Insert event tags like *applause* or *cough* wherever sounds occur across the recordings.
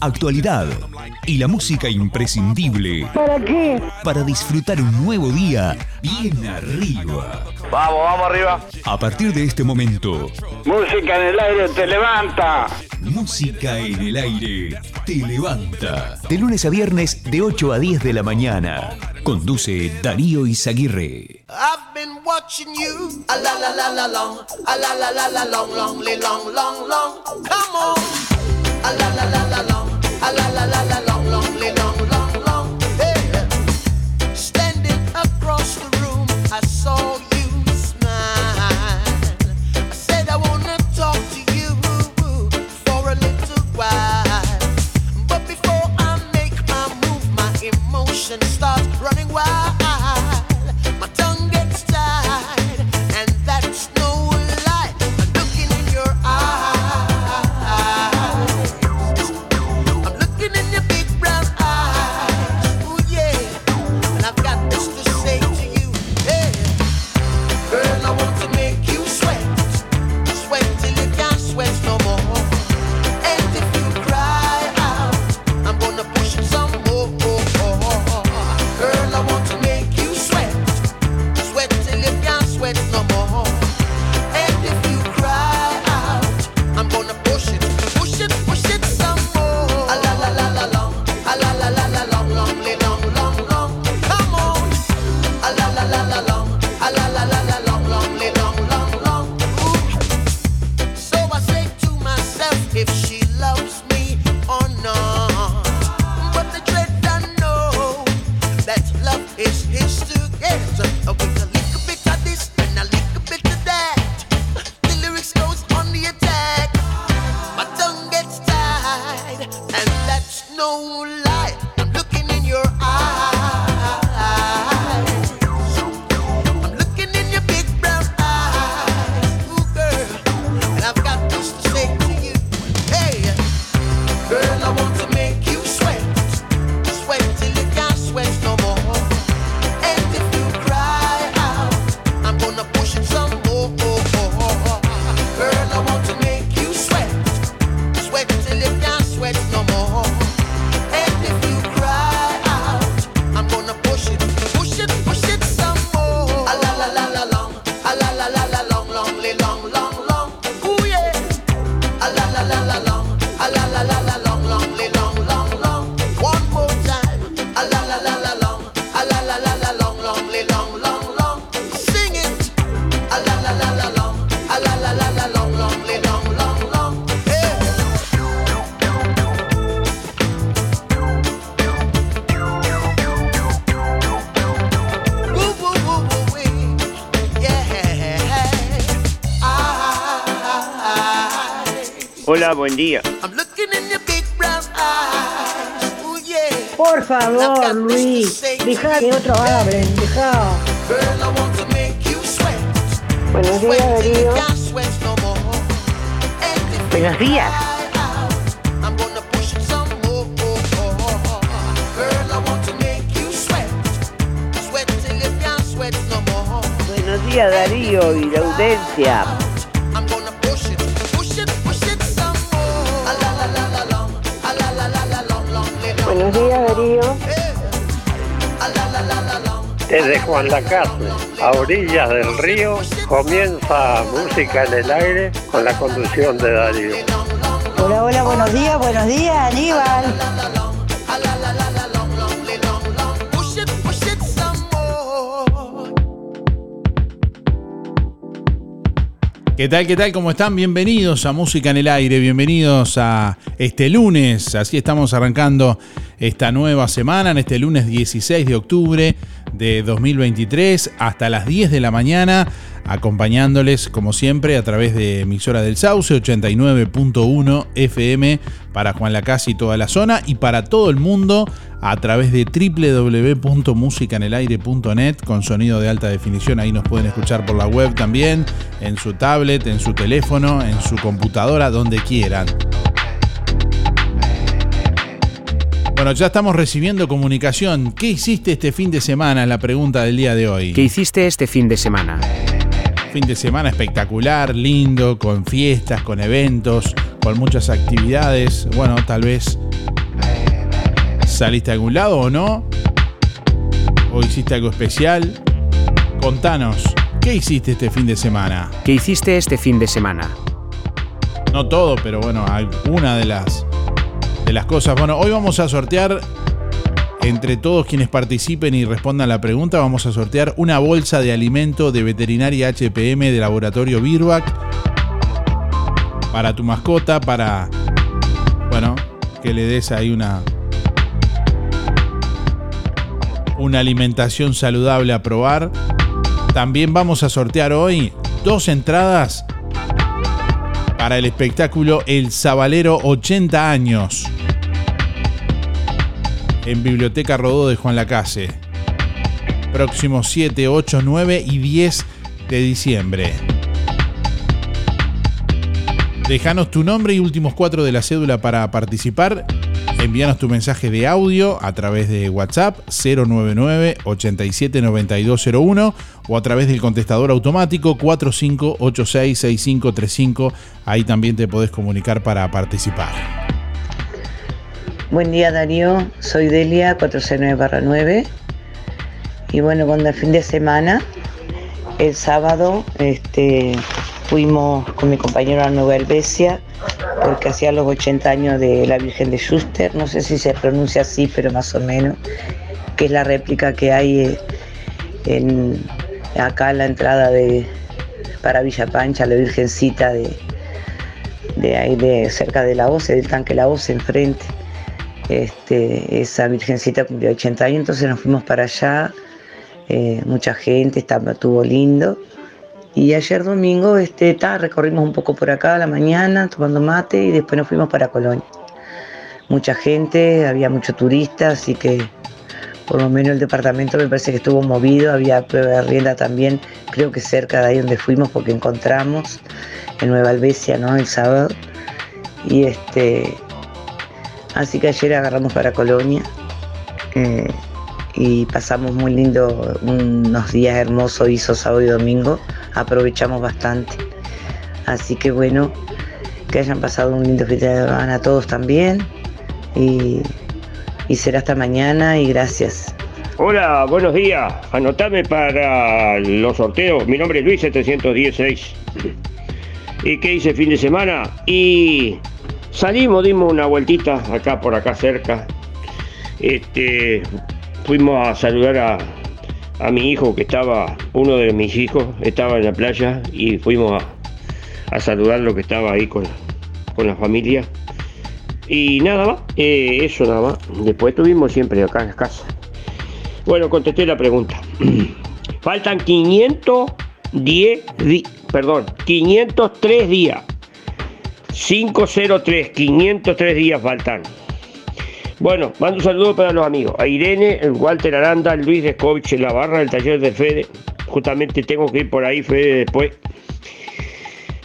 actualidad y la música imprescindible ¿Para qué? para disfrutar un nuevo día bien arriba. Vamos, vamos arriba. A partir de este momento, Música en el aire te levanta. música en el aire te levanta. De lunes a viernes de 8 a 10 de la mañana. Conduce Darío Izaguirre. I've been watching you. A la la la la long. A la la la la long, long, long, long, long. Come on. I saw Ooh, yeah. Por favor, Luis. Deja que otros hablen. Deja. Buenos días, Sweat till you Darío. can't sweat no more. And if you Buenos días. Buenos días Darío y la audiencia. Buenos días, Darío. Desde Juan Lacase, a orillas del río, comienza música en el aire con la conducción de Darío. Hola, hola, buenos días, buenos días, Aníbal. ¿Qué tal? ¿Qué tal? ¿Cómo están? Bienvenidos a Música en el Aire, bienvenidos a este lunes. Así estamos arrancando esta nueva semana, en este lunes 16 de octubre de 2023, hasta las 10 de la mañana, acompañándoles como siempre a través de emisora del Sauce 89.1 FM para Juan Lacase y toda la zona y para todo el mundo a través de www.musicanelaire.net con sonido de alta definición. Ahí nos pueden escuchar por la web también, en su tablet, en su teléfono, en su computadora, donde quieran. Bueno, ya estamos recibiendo comunicación. ¿Qué hiciste este fin de semana? La pregunta del día de hoy. ¿Qué hiciste este fin de semana? Fin de semana espectacular, lindo, con fiestas, con eventos, con muchas actividades. Bueno, tal vez saliste a algún lado o no. ¿O hiciste algo especial? Contanos, ¿qué hiciste este fin de semana? ¿Qué hiciste este fin de semana? No todo, pero bueno, alguna de las, de las cosas. Bueno, hoy vamos a sortear entre todos quienes participen y respondan la pregunta, vamos a sortear una bolsa de alimento de veterinaria HPM de laboratorio Birbac para tu mascota, para, bueno, que le des ahí una, una alimentación saludable a probar. También vamos a sortear hoy dos entradas para el espectáculo El Sabalero 80 años en Biblioteca Rodó de Juan Lacase. Próximos 7, 8, 9 y 10 de diciembre. Déjanos tu nombre y últimos cuatro de la cédula para participar. Envíanos tu mensaje de audio a través de WhatsApp 099 879201 o a través del contestador automático 45866535. Ahí también te podés comunicar para participar. Buen día Darío, soy Delia 469-9 y bueno, cuando el fin de semana, el sábado, este, fuimos con mi compañero a Nueva porque hacía los 80 años de la Virgen de Schuster, no sé si se pronuncia así, pero más o menos, que es la réplica que hay eh, en, acá en la entrada de, para Villa Pancha, la Virgencita de, de ahí de cerca de la OCE, del tanque La OCE enfrente. Este, esa virgencita cumplió 80 años, entonces nos fuimos para allá, eh, mucha gente, estaba, estuvo lindo. Y ayer domingo este, ta, recorrimos un poco por acá a la mañana tomando mate y después nos fuimos para Colonia. Mucha gente, había mucho turista, así que por lo menos el departamento me parece que estuvo movido, había prueba de rienda también, creo que cerca de ahí donde fuimos porque encontramos en Nueva Albesia, ¿no? El sábado. Y este, Así que ayer agarramos para Colonia eh, y pasamos muy lindo, unos días hermosos, hizo sábado y domingo, aprovechamos bastante. Así que bueno, que hayan pasado un lindo fin de semana a todos también y, será hasta mañana y gracias. Hola, buenos días. Anotame para los sorteos. Mi nombre es Luis 716. ¿Y qué hice fin de semana? Y Salimos, dimos una vueltita acá por acá cerca. Este, fuimos a saludar a, a mi hijo que estaba, uno de mis hijos estaba en la playa y fuimos a, a saludarlo que estaba ahí con, con la familia. Y nada más, eh, eso nada más. Después estuvimos siempre acá en casa. Bueno, contesté la pregunta. *clears throat* Faltan 510 días, perdón, 503 días 503, 503 días faltan. Bueno, mando un saludo para los amigos. A Irene, el Walter Aranda, Luis Descovich la barra del taller de Fede. Justamente tengo que ir por ahí, Fede, después.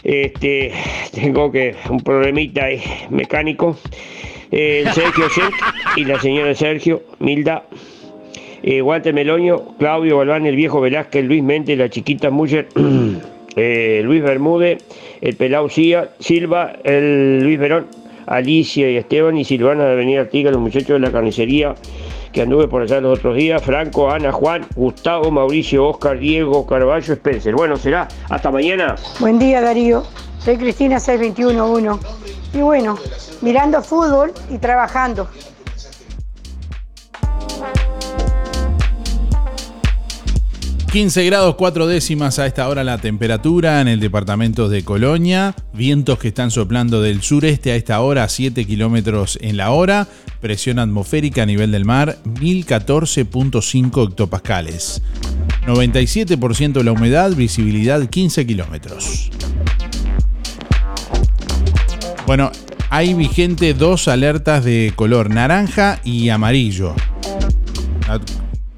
Este, tengo que un problemita mecánico. El Sergio Sent y la señora Sergio, Milda, eh, Walter Meloño, Claudio Galván, el viejo Velázquez, Luis Mente, la chiquita Muller, *clears throat* eh, Luis Bermúdez, el Pelau Silva, el Luis Verón, Alicia y Esteban y Silvana de Avenida Artiga, los muchachos de la carnicería que anduve por allá los otros días, Franco, Ana, Juan, Gustavo, Mauricio, Oscar, Diego, Carballo, Spencer. Bueno, será hasta mañana. Buen día Darío, soy Cristina 6211 y bueno, mirando fútbol y trabajando. 15 grados 4 décimas a esta hora la temperatura en el departamento de Colonia. Vientos que están soplando del sureste a esta hora a 7 kilómetros en la hora. Presión atmosférica a nivel del mar 1014.5 hectopascales. 97% la humedad, visibilidad 15 kilómetros. Bueno, hay vigente dos alertas de color naranja y amarillo.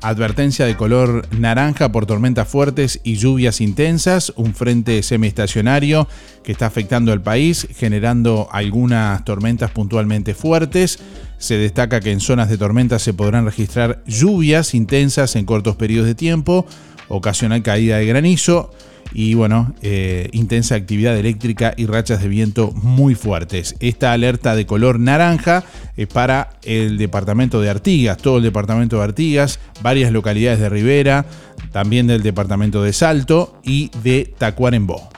Advertencia de color naranja por tormentas fuertes y lluvias intensas, un frente semiestacionario que está afectando al país, generando algunas tormentas puntualmente fuertes. Se destaca que en zonas de tormenta se podrán registrar lluvias intensas en cortos periodos de tiempo, ocasional caída de granizo y bueno, eh, intensa actividad eléctrica y rachas de viento muy fuertes. Esta alerta de color naranja es para el departamento de Artigas, todo el departamento de Artigas, varias localidades de Rivera, también del departamento de Salto y de Tacuarembó.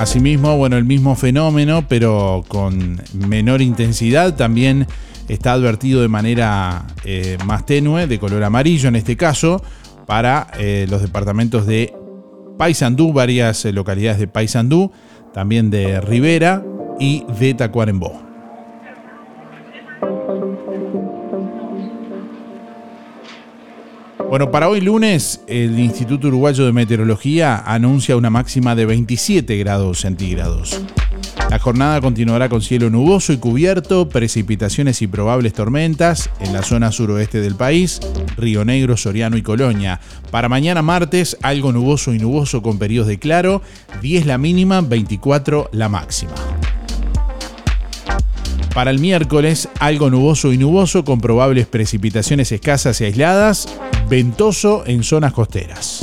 Asimismo, bueno, el mismo fenómeno, pero con menor intensidad, también está advertido de manera eh, más tenue, de color amarillo en este caso, para eh, los departamentos de Paysandú, varias eh, localidades de Paysandú, también de Rivera y de Tacuarembó. Bueno, para hoy lunes, el Instituto Uruguayo de Meteorología anuncia una máxima de 27 grados centígrados. La jornada continuará con cielo nuboso y cubierto, precipitaciones y probables tormentas en la zona suroeste del país, Río Negro, Soriano y Colonia. Para mañana martes, algo nuboso y nuboso con periodos de claro, 10 la mínima, 24 la máxima. Para el miércoles, algo nuboso y nuboso con probables precipitaciones escasas y aisladas, ventoso en zonas costeras.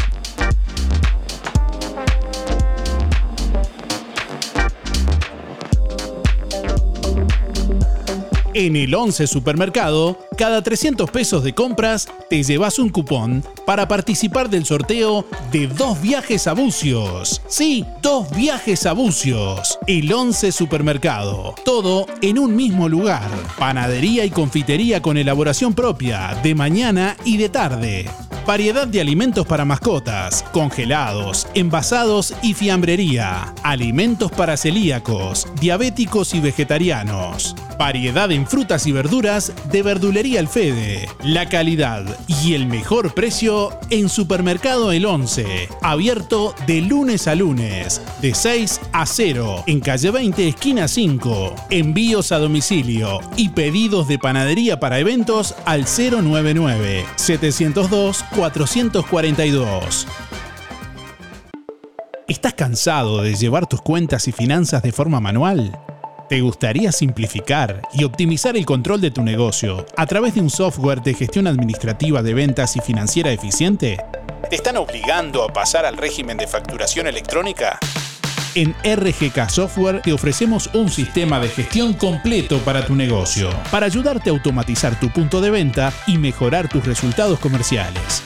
En el 11 Supermercado, cada 300 pesos de compras te llevas un cupón para participar del sorteo de dos viajes a Bucios. Sí, dos viajes a Bucios. El 11 Supermercado. Todo en un mismo lugar. Panadería y confitería con elaboración propia, de mañana y de tarde. Variedad de alimentos para mascotas, congelados, envasados y fiambrería. Alimentos para celíacos, diabéticos y vegetarianos. Variedad en frutas y verduras de Verdulería El Fede. La calidad y el mejor precio en Supermercado El 11. Abierto de lunes a lunes, de 6 a 0, en calle 20, esquina 5. Envíos a domicilio y pedidos de panadería para eventos al 099 702 442. ¿Estás cansado de llevar tus cuentas y finanzas de forma manual? ¿Te gustaría simplificar y optimizar el control de tu negocio a través de un software de gestión administrativa de ventas y financiera eficiente? ¿Te están obligando a pasar al régimen de facturación electrónica? En RGK Software te ofrecemos un sistema de gestión completo para tu negocio, para ayudarte a automatizar tu punto de venta y mejorar tus resultados comerciales.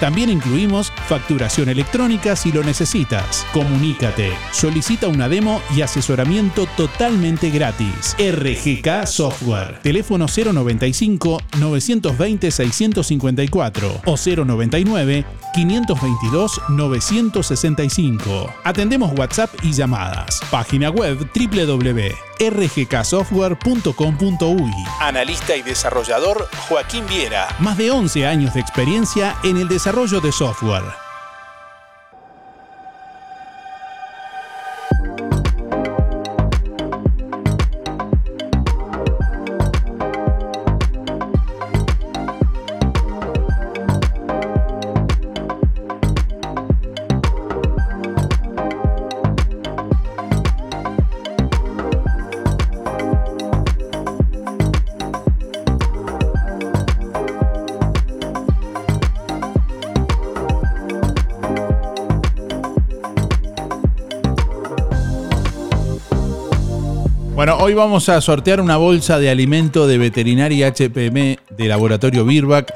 También incluimos facturación electrónica si lo necesitas. Comunícate, solicita una demo y asesoramiento totalmente gratis. RGK Software. Teléfono 095 920 654 o 099 522 965. Atendemos WhatsApp y llamadas. Página web www.rgksoftware.com.uy. Analista y desarrollador Joaquín Viera. Más de 11 años de experiencia en el desarrollo de software. Hoy vamos a sortear una bolsa de alimento de veterinaria HPM de Laboratorio Birbac.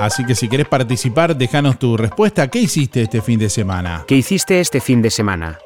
Así que si querés participar, déjanos tu respuesta. ¿Qué hiciste este fin de semana? ¿Qué hiciste este fin de semana?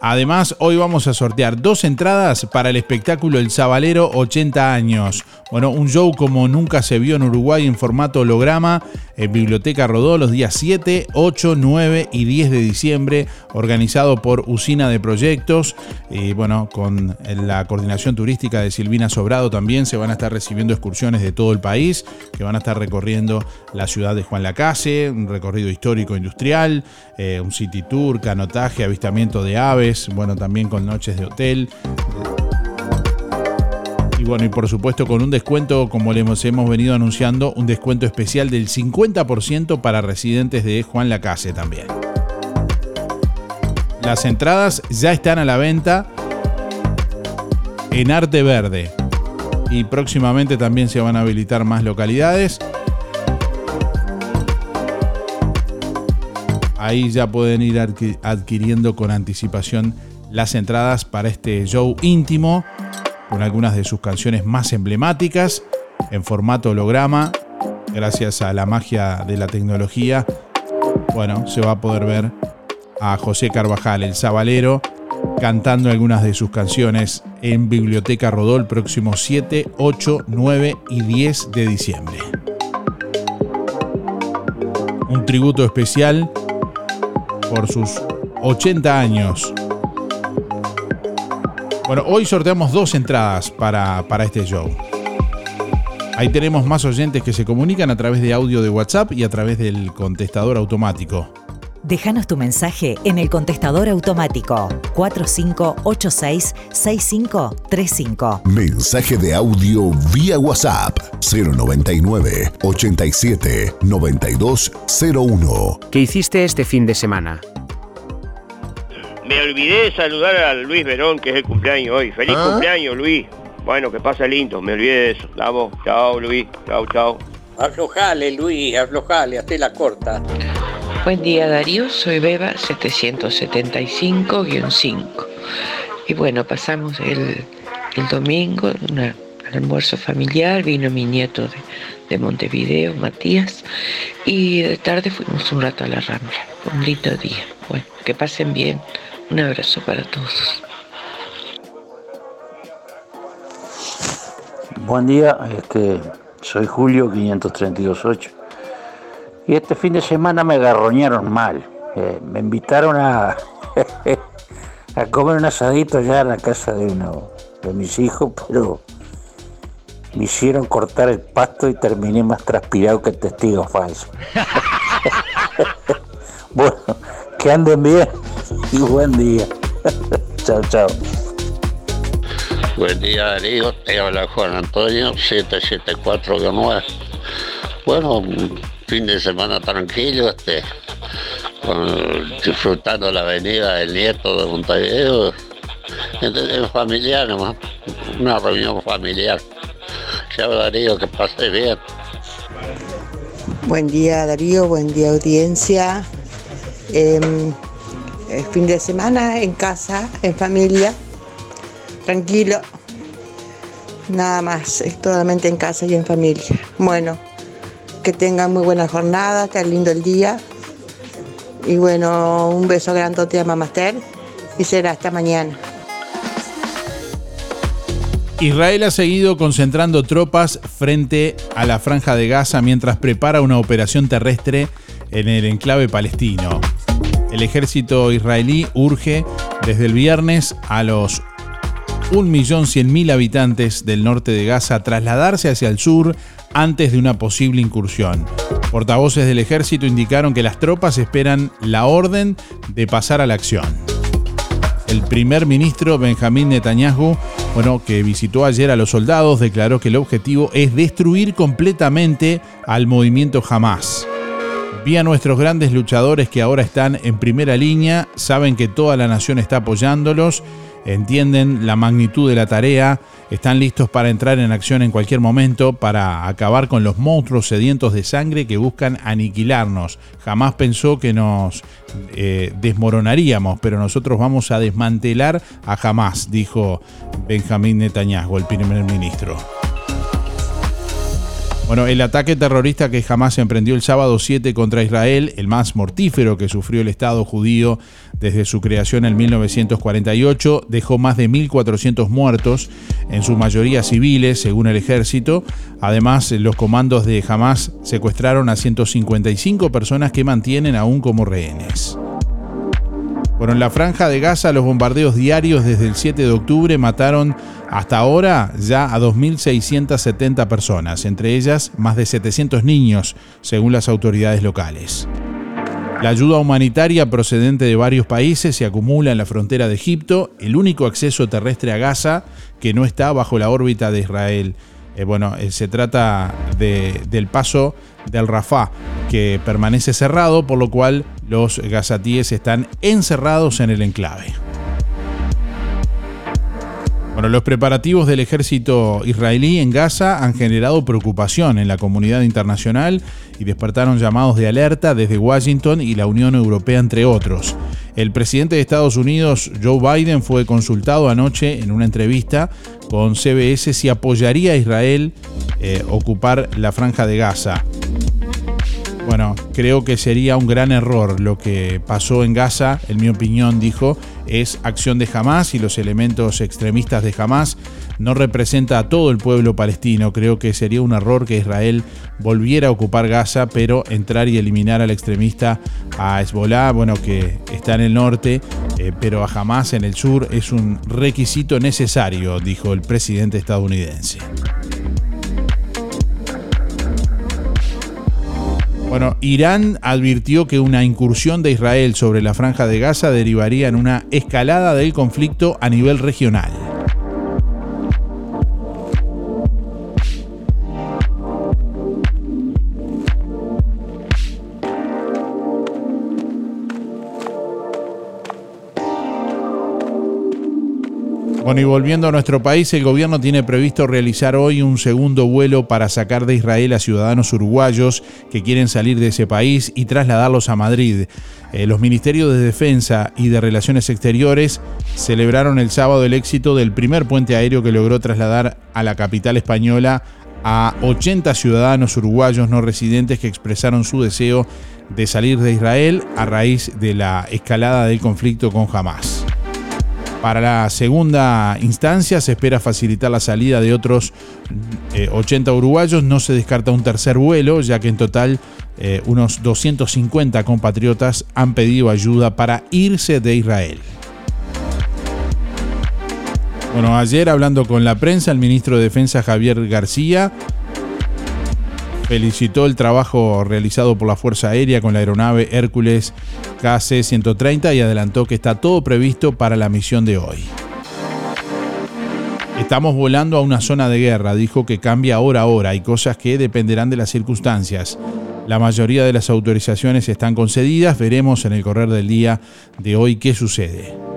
Además, hoy vamos a sortear dos entradas para el espectáculo El Zabalero 80 años. Bueno, un show como nunca se vio en Uruguay en formato holograma en Biblioteca Rodó los días 7, 8, 9 y 10 de diciembre, organizado por Usina de Proyectos. Y bueno, con la coordinación turística de Silvina Sobrado también se van a estar recibiendo excursiones de todo el país, que van a estar recorriendo la ciudad de Juan Lacase, un recorrido histórico industrial, eh, un city tour, canotaje, avistamiento de aves, bueno, también con noches de hotel. Y bueno, y por supuesto con un descuento, como le hemos, hemos venido anunciando, un descuento especial del 50% para residentes de Juan Lacase también. Las entradas ya están a la venta en Arte Verde. Y próximamente también se van a habilitar más localidades. Ahí ya pueden ir adquiriendo con anticipación las entradas para este show íntimo con algunas de sus canciones más emblemáticas en formato holograma. Gracias a la magia de la tecnología, bueno, se va a poder ver a José Carvajal, el Zabalero, cantando algunas de sus canciones en Biblioteca Rodó el próximo 7, 8, 9 y 10 de diciembre. Un tributo especial por sus 80 años bueno, hoy sorteamos dos entradas para, para este show. Ahí tenemos más oyentes que se comunican a través de audio de WhatsApp y a través del contestador automático. Déjanos tu mensaje en el contestador automático 4586-6535. Mensaje de audio vía WhatsApp 099 87 9201. ¿Qué hiciste este fin de semana? Me olvidé de saludar a Luis Verón, que es el cumpleaños hoy. Feliz ¿Ah? cumpleaños, Luis. Bueno, que pasa lindo, me olvidé de eso. Vamos, chao, Luis. Chao, chao. Aflojale, Luis, aflojale, hasta la corta. Buen día Darío, soy Beba 775-5. Y bueno, pasamos el, el domingo al almuerzo familiar, vino mi nieto de, de Montevideo, Matías, y de tarde fuimos un rato a la Rambla. Un lindo día. Bueno, que pasen bien. Un abrazo para todos. Buen día, este, soy Julio 532.8 y este fin de semana me agarroñaron mal. Eh, me invitaron *laughs* a, comer un asadito allá en la casa de uno de mis hijos, pero me hicieron cortar el pasto y terminé más transpirado que testigo falso. *laughs* bueno, que anden bien y buen día. *laughs* chao, chao. Buen día Darío, te habla Juan Antonio, 774-9. Bueno, fin de semana tranquilo, este, disfrutando la avenida del nieto de Montevideo. Entonces, en familiar nomás, una reunión familiar. Chao Darío, que pase bien. Buen día Darío, buen día audiencia. El fin de semana en casa, en familia, tranquilo. Nada más, es totalmente en casa y en familia. Bueno, que tengan muy buena jornada, que lindo el día. Y bueno, un beso grandote a Mamaster y será hasta mañana. Israel ha seguido concentrando tropas frente a la franja de Gaza mientras prepara una operación terrestre en el enclave palestino. El ejército israelí urge desde el viernes a los 1.100.000 habitantes del norte de Gaza trasladarse hacia el sur antes de una posible incursión. Portavoces del ejército indicaron que las tropas esperan la orden de pasar a la acción. El primer ministro Benjamín Netanyahu, bueno, que visitó ayer a los soldados, declaró que el objetivo es destruir completamente al movimiento Hamas. Vi a nuestros grandes luchadores que ahora están en primera línea, saben que toda la nación está apoyándolos, entienden la magnitud de la tarea, están listos para entrar en acción en cualquier momento para acabar con los monstruos sedientos de sangre que buscan aniquilarnos. Jamás pensó que nos eh, desmoronaríamos, pero nosotros vamos a desmantelar a Hamas, dijo Benjamín Netanyahu, el primer ministro. Bueno, el ataque terrorista que jamás emprendió el sábado 7 contra Israel, el más mortífero que sufrió el Estado judío desde su creación en 1948, dejó más de 1.400 muertos, en su mayoría civiles, según el ejército. Además, los comandos de Hamas secuestraron a 155 personas que mantienen aún como rehenes. Bueno, en la franja de Gaza los bombardeos diarios desde el 7 de octubre mataron hasta ahora ya a 2.670 personas, entre ellas más de 700 niños, según las autoridades locales. La ayuda humanitaria procedente de varios países se acumula en la frontera de Egipto, el único acceso terrestre a Gaza que no está bajo la órbita de Israel. Eh, bueno, eh, se trata de- del paso del Rafah, que permanece cerrado, por lo cual los gazatíes están encerrados en el enclave. Bueno, los preparativos del ejército israelí en Gaza han generado preocupación en la comunidad internacional y despertaron llamados de alerta desde Washington y la Unión Europea, entre otros. El presidente de Estados Unidos, Joe Biden, fue consultado anoche en una entrevista con CBS si apoyaría a Israel eh, ocupar la franja de Gaza. Bueno, creo que sería un gran error lo que pasó en Gaza, en mi opinión, dijo, es acción de Hamas y los elementos extremistas de Hamas no representa a todo el pueblo palestino. Creo que sería un error que Israel volviera a ocupar Gaza, pero entrar y eliminar al extremista a Hezbollah, bueno, que está en el norte, eh, pero a Hamas en el sur es un requisito necesario, dijo el presidente estadounidense. Bueno, Irán advirtió que una incursión de Israel sobre la franja de Gaza derivaría en una escalada del conflicto a nivel regional. Bueno, y volviendo a nuestro país, el gobierno tiene previsto realizar hoy un segundo vuelo para sacar de Israel a ciudadanos uruguayos que quieren salir de ese país y trasladarlos a Madrid. Eh, los ministerios de Defensa y de Relaciones Exteriores celebraron el sábado el éxito del primer puente aéreo que logró trasladar a la capital española a 80 ciudadanos uruguayos no residentes que expresaron su deseo de salir de Israel a raíz de la escalada del conflicto con Hamas. Para la segunda instancia se espera facilitar la salida de otros eh, 80 uruguayos. No se descarta un tercer vuelo, ya que en total eh, unos 250 compatriotas han pedido ayuda para irse de Israel. Bueno, ayer hablando con la prensa, el ministro de Defensa Javier García felicitó el trabajo realizado por la Fuerza Aérea con la aeronave Hércules KC-130 y adelantó que está todo previsto para la misión de hoy. Estamos volando a una zona de guerra, dijo que cambia hora a hora, hay cosas que dependerán de las circunstancias. La mayoría de las autorizaciones están concedidas, veremos en el correr del día de hoy qué sucede.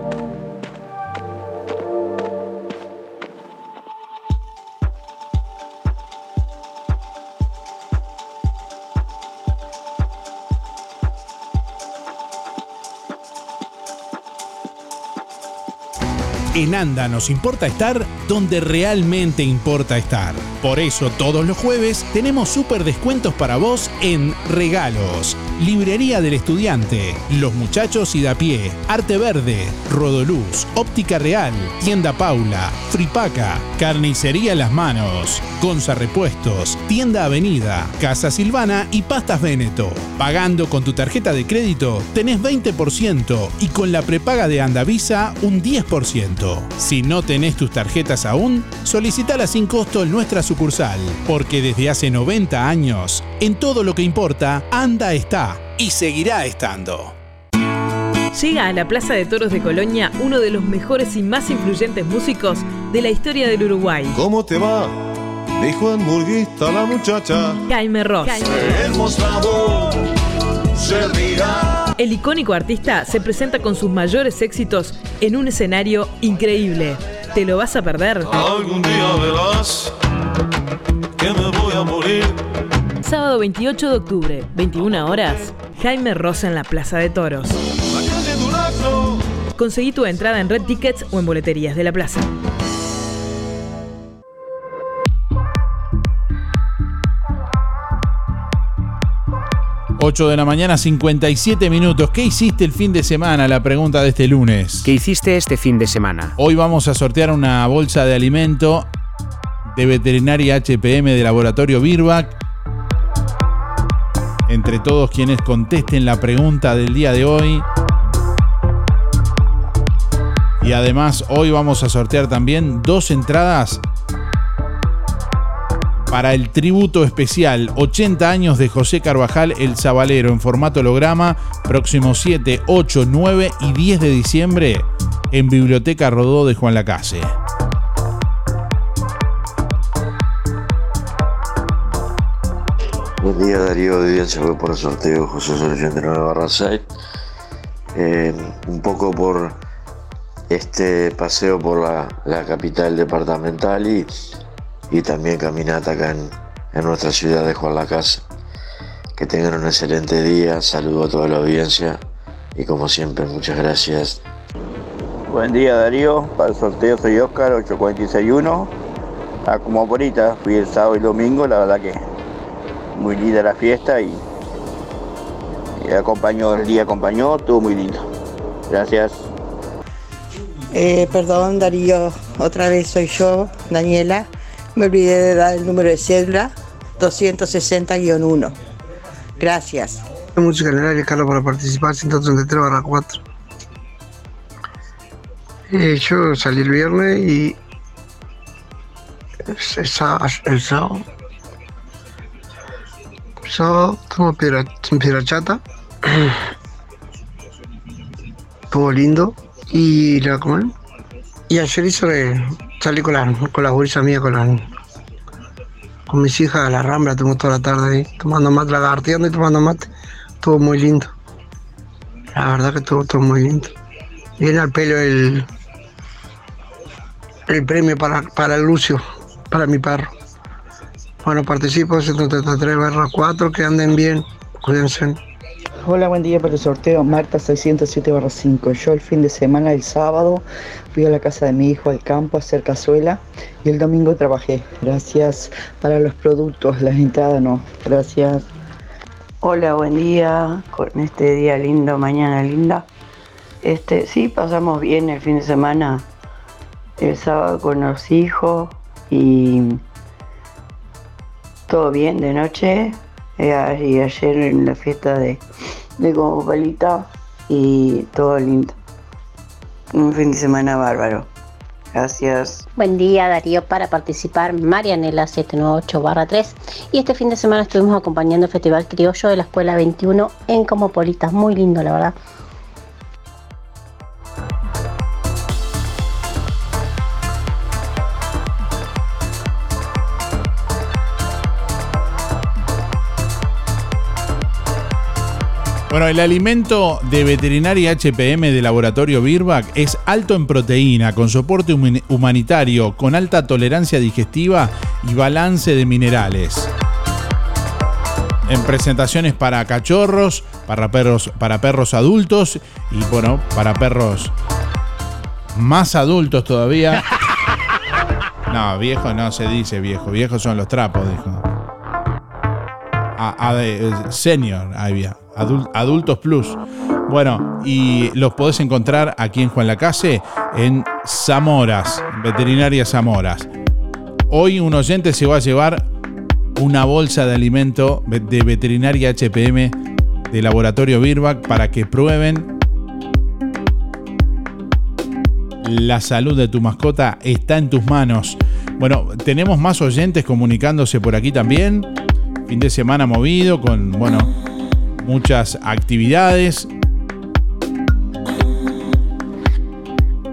En ANDA nos importa estar donde realmente importa estar. Por eso todos los jueves tenemos súper descuentos para vos en regalos. Librería del Estudiante, Los Muchachos y da pie, Arte Verde, Rodoluz, Óptica Real, Tienda Paula, Fripaca, Carnicería Las Manos, Gonza Repuestos, Tienda Avenida, Casa Silvana y Pastas Veneto. Pagando con tu tarjeta de crédito tenés 20% y con la prepaga de Andavisa un 10%. Si no tenés tus tarjetas aún, solicitala sin costo en nuestra sucursal, porque desde hace 90 años, en todo lo que importa, Anda está y seguirá estando. Llega a la Plaza de Toros de Colonia uno de los mejores y más influyentes músicos de la historia del Uruguay, ¿Cómo te va? Dijo hamburguista la muchacha. Jaime Ross. El icónico artista se presenta con sus mayores éxitos en un escenario increíble. ¿Te lo vas a perder? Algún día verás que me voy a morir. Sábado 28 de octubre, 21 horas, Jaime Ross en la Plaza de Toros. Conseguí tu entrada en Red Tickets o en boleterías de la plaza. 8 de la mañana, 57 minutos. ¿Qué hiciste el fin de semana? La pregunta de este lunes. ¿Qué hiciste este fin de semana? Hoy vamos a sortear una bolsa de alimento de veterinaria HPM de laboratorio Birbac. Entre todos quienes contesten la pregunta del día de hoy. Y además hoy vamos a sortear también dos entradas para el tributo especial 80 años de José Carvajal el Zabalero en formato holograma, próximo 7, 8, 9 y 10 de diciembre en Biblioteca Rodó de Juan Lacase. Buen día Darío de Audiencia fue por el sorteo José Solución de 9 barra 6. Eh, un poco por este paseo por la, la capital departamental y, y también caminata acá en, en nuestra ciudad de Juan la Casa. Que tengan un excelente día, saludo a toda la audiencia y como siempre muchas gracias. Buen día Darío, para el sorteo soy Oscar 8461. Ah, como ahorita, fui el sábado y domingo, la verdad que muy linda la fiesta y, y acompañó, el día acompañó, estuvo muy lindo. Gracias. Eh, perdón, Darío, otra vez soy yo, Daniela. Me olvidé de dar el número de cédula 260-1. Gracias. El aire, Carlos, para participar, 133 barra 4. Eh, yo salí el viernes y el sábado, el sábado, el sábado tomamos piedra, piedra chata. Estuvo lindo. Y la ¿cómo es? Y ayer que salí con las con las gurisas mías, con las con mis hijas a la rambla, tuvimos toda la tarde ahí, tomando mate, lagarteando y tomando mate. Estuvo muy lindo. La verdad que estuvo todo muy lindo. Viene al pelo el, el premio para, para Lucio, para mi perro. Bueno, participo 133 barra 4, que anden bien, cuídense. Hola, buen día para el sorteo. Marta 607 barra 5. Yo el fin de semana, el sábado, fui a la casa de mi hijo al campo a hacer cazuela y el domingo trabajé. Gracias para los productos, las entradas no. Gracias. Hola, buen día. Con este día lindo, mañana linda. Este, sí, pasamos bien el fin de semana. El sábado con los hijos y todo bien de noche. Eh, y ayer en la fiesta de, de como palita y todo lindo. Un fin de semana bárbaro. Gracias. Buen día Darío para participar Marianela 798 3 y este fin de semana estuvimos acompañando el Festival Criollo de la Escuela 21 en Comopolitas, muy lindo la verdad. Bueno, el alimento de veterinaria HPM de laboratorio Birbac es alto en proteína, con soporte humanitario, con alta tolerancia digestiva y balance de minerales. En presentaciones para cachorros, para perros, para perros adultos y bueno, para perros más adultos todavía. *laughs* No, viejo no se dice viejo, viejos son los trapos, dijo. A, eh, senior había, adul- adultos plus. Bueno, y los podés encontrar aquí en Juan Lacase en Zamoras, Veterinaria Zamoras. Hoy un oyente se va a llevar una bolsa de alimento de Veterinaria HPM de Laboratorio Birbac para que prueben la salud de tu mascota está en tus manos. Bueno, tenemos más oyentes comunicándose por aquí también. Fin de semana movido con, bueno, muchas actividades.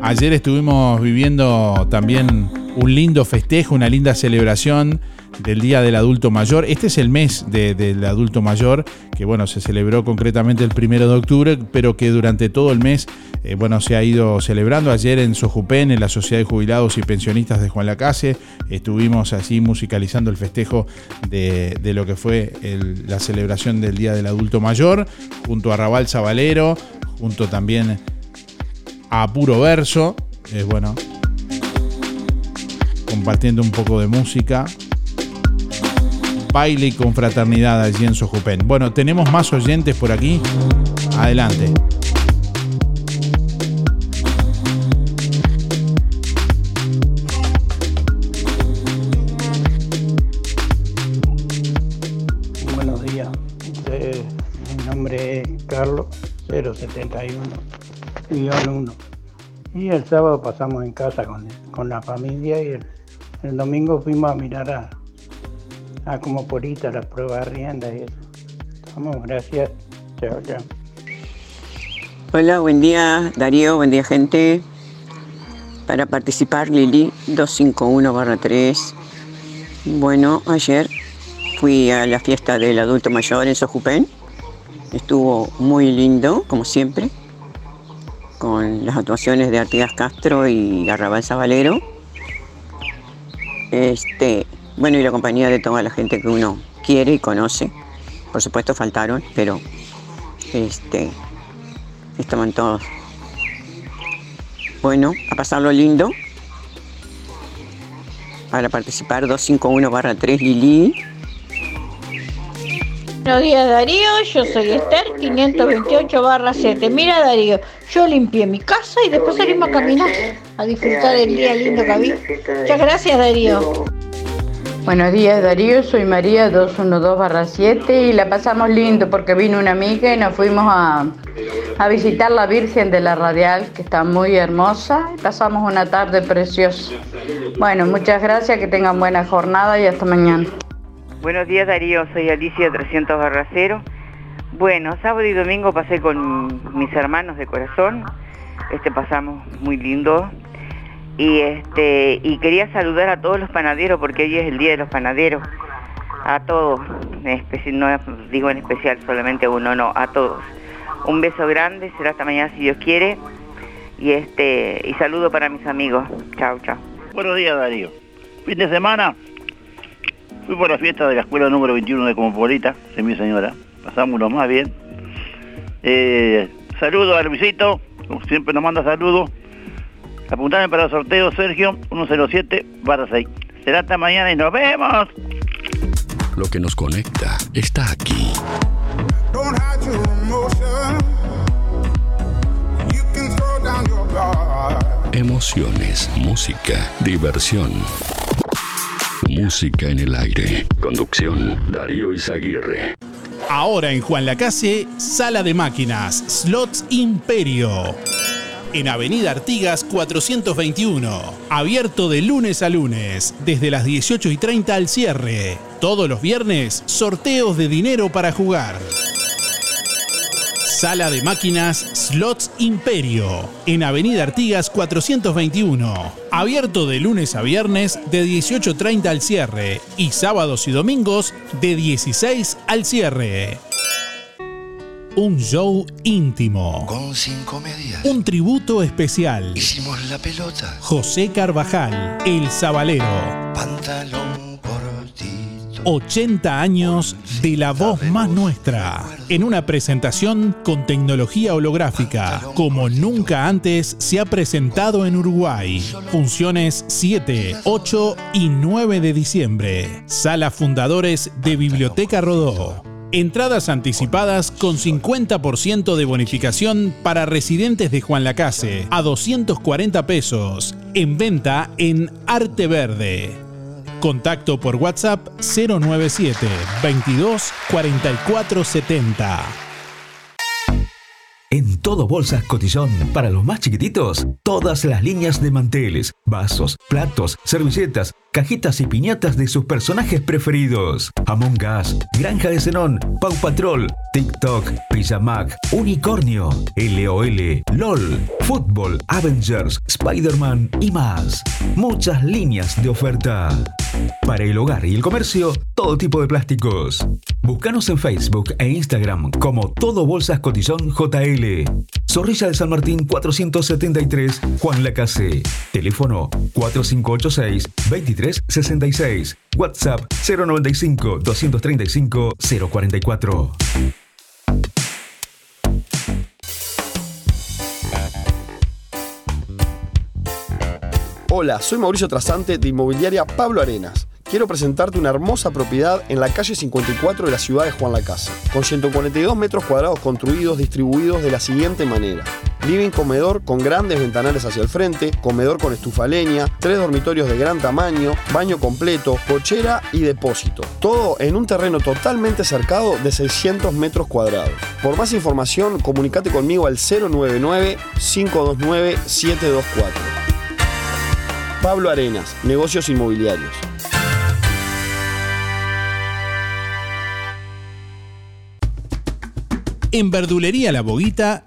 Ayer estuvimos viviendo también un lindo festejo, una linda celebración del Día del Adulto Mayor. Este es el mes de- del adulto mayor, que bueno, se celebró concretamente el primero de octubre, pero que durante todo el mes, eh, bueno, se ha ido celebrando. Ayer en Sojupen, en la Sociedad de Jubilados y Pensionistas de Juan Lacase, estuvimos así musicalizando el festejo de, lo que fue la celebración del Día del Adulto Mayor, junto a Raval Zabalero, junto también a Puro Verso, eh, bueno, compartiendo un poco de música. Baile y confraternidad allí en Sojupén. Bueno, tenemos más oyentes por aquí. Adelante. Buenos días. Mi nombre es Carlos 071 1. Y el sábado pasamos en casa con, con la familia y el, el domingo fuimos a mirar a, a como porita la prueba rienda y eso. Vamos, gracias. Chao, chao. Hola, buen día Darío, buen día gente. Para participar, Lili 251-3. Bueno, ayer fui a la fiesta del adulto mayor en Sojupén. Estuvo muy lindo, como siempre, con las actuaciones de Artigas Castro y Arrabal Zabalero. Este, bueno, y la compañía de toda la gente que uno quiere y conoce. Por supuesto faltaron, pero este, estaban todos. Bueno, a pasarlo lindo. Para participar 251-3 Lili. Buenos días Darío, yo soy Esther 528 barra 7. Mira Darío, yo limpié mi casa y después salimos a caminar a disfrutar del día lindo que había. Muchas gracias Darío. Buenos días Darío, soy María 212-7 y la pasamos lindo porque vino una amiga y nos fuimos a, a visitar la Virgen de la Radial que está muy hermosa pasamos una tarde preciosa. Bueno, muchas gracias, que tengan buena jornada y hasta mañana. Buenos días Darío, soy Alicia 300 barra 0. Bueno, sábado y domingo pasé con mis hermanos de corazón. Este pasamos muy lindo. Y este y quería saludar a todos los panaderos porque hoy es el día de los panaderos. A todos, no digo en especial solamente uno, no, a todos. Un beso grande, será hasta mañana si Dios quiere. Y este y saludo para mis amigos. Chao, chao. Buenos días, Darío. Fin de semana fui por la fiesta de la escuela número 21 de Comopolita, de mi señora. Pasamos lo más bien. Eh, saludo a Luisito, como siempre nos manda saludos. Apuntame para el sorteo Sergio 107 barra 6. Será hasta mañana y nos vemos. Lo que nos conecta está aquí. Emociones, música, diversión. Música en el aire. Conducción, Darío Izaguirre. Ahora en Juan Lacase, Sala de Máquinas, Slots Imperio. En Avenida Artigas 421. Abierto de lunes a lunes, desde las 18 y 30 al cierre. Todos los viernes, sorteos de dinero para jugar. Sala de Máquinas Slots Imperio, en Avenida Artigas 421. Abierto de lunes a viernes de 18.30 al cierre y sábados y domingos de 16 al cierre. Un show íntimo. Con cinco medias. Un tributo especial. Hicimos la pelota. José Carvajal, El Sabalero. Pantalón cortito. 80 años de la voz más nuestra. En una presentación con tecnología holográfica, como nunca antes se ha presentado en Uruguay. Funciones 7, 8 y 9 de diciembre. Sala Fundadores de Biblioteca Rodó. Entradas anticipadas con 50% de bonificación para residentes de Juan Lacase a 240 pesos. En venta en Arte Verde. Contacto por WhatsApp 097 22 44 70. En todo Bolsas Cotillón, para los más chiquititos, todas las líneas de manteles, vasos, platos, servilletas, cajitas y piñatas de sus personajes preferidos. Among Us, Granja de Zenón, Pau Patrol, TikTok, Pijamac, Unicornio, LOL, LOL, Fútbol, Avengers, Spider-Man y más. Muchas líneas de oferta. Para el hogar y el comercio, todo tipo de plásticos. Búscanos en Facebook e Instagram como Todo Bolsas Cotillón JL. Zorrilla de San Martín 473, Juan Lacase. Teléfono 4586-2366. WhatsApp 095-235-044. Hola, soy Mauricio Trasante de Inmobiliaria Pablo Arenas. Quiero presentarte una hermosa propiedad en la calle 54 de la ciudad de Juan Lacase, con 142 metros cuadrados construidos distribuidos de la siguiente manera. Living comedor con grandes ventanales hacia el frente, comedor con estufa leña, tres dormitorios de gran tamaño, baño completo, cochera y depósito. Todo en un terreno totalmente cercado de 600 metros cuadrados. Por más información, comunicate conmigo al 099-529-724. Pablo Arenas, Negocios Inmobiliarios. En Verdulería La Boguita,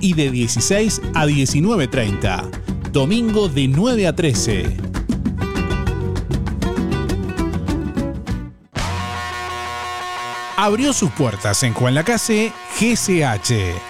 y de 16 a 19.30. Domingo de 9 a 13. Abrió sus puertas en Juan Lacase GCH.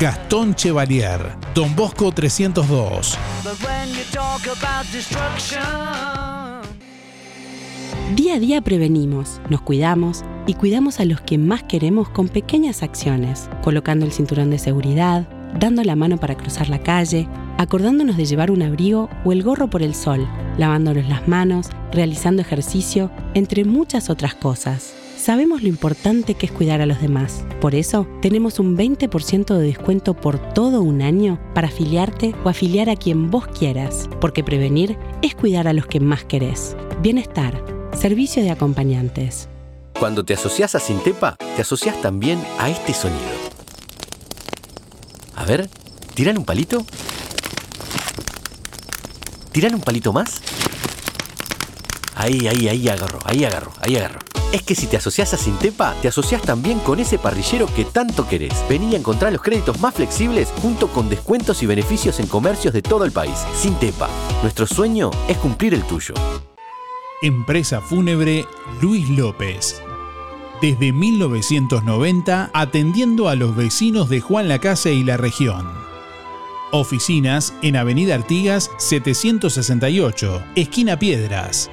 Gastón Chevalier, Don Bosco 302. Día a día prevenimos, nos cuidamos y cuidamos a los que más queremos con pequeñas acciones, colocando el cinturón de seguridad, dando la mano para cruzar la calle, acordándonos de llevar un abrigo o el gorro por el sol, lavándonos las manos, realizando ejercicio, entre muchas otras cosas. Sabemos lo importante que es cuidar a los demás. Por eso, tenemos un 20% de descuento por todo un año para afiliarte o afiliar a quien vos quieras, porque prevenir es cuidar a los que más querés. Bienestar, servicio de acompañantes. Cuando te asocias a Sintepa, te asocias también a este sonido. A ver, ¿tiran un palito? ¿Tiran un palito más? Ahí, ahí, ahí agarro, ahí agarro, ahí agarro. Es que si te asocias a Sintepa, te asocias también con ese parrillero que tanto querés. Vení a encontrar los créditos más flexibles junto con descuentos y beneficios en comercios de todo el país. Sintepa, nuestro sueño es cumplir el tuyo. Empresa Fúnebre Luis López. Desde 1990 atendiendo a los vecinos de Juan Lacase y la región. Oficinas en Avenida Artigas 768, esquina Piedras.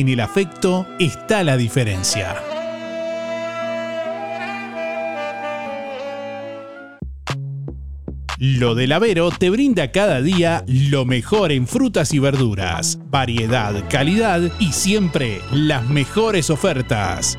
en el afecto está la diferencia. Lo del Avero te brinda cada día lo mejor en frutas y verduras, variedad, calidad y siempre las mejores ofertas.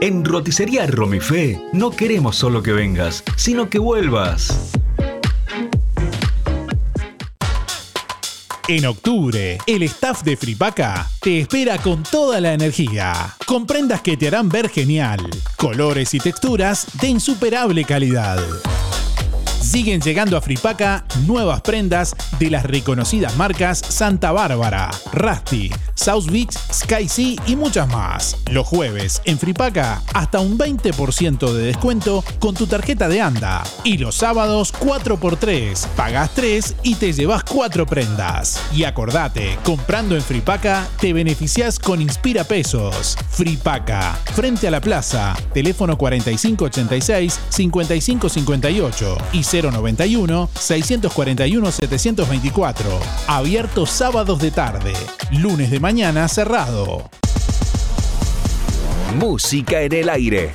En Roticería Romifé no queremos solo que vengas, sino que vuelvas. En octubre, el staff de Fripaca te espera con toda la energía, con prendas que te harán ver genial, colores y texturas de insuperable calidad. Siguen llegando a Fripaca nuevas prendas de las reconocidas marcas Santa Bárbara, Rusty, South Beach, Sky Sea y muchas más. Los jueves en Fripaca hasta un 20% de descuento con tu tarjeta de ANDA. Y los sábados 4x3, pagas 3 y te llevas 4 prendas. Y acordate, comprando en Fripaca te beneficias con Inspira Pesos. Fripaca, frente a la plaza, teléfono 4586-5558 y 091-641-724. Abierto sábados de tarde, lunes de mañana cerrado. Música en el aire.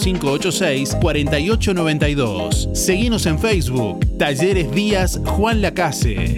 4586-4892. Seguimos en Facebook, Talleres Díaz Juan Lacase.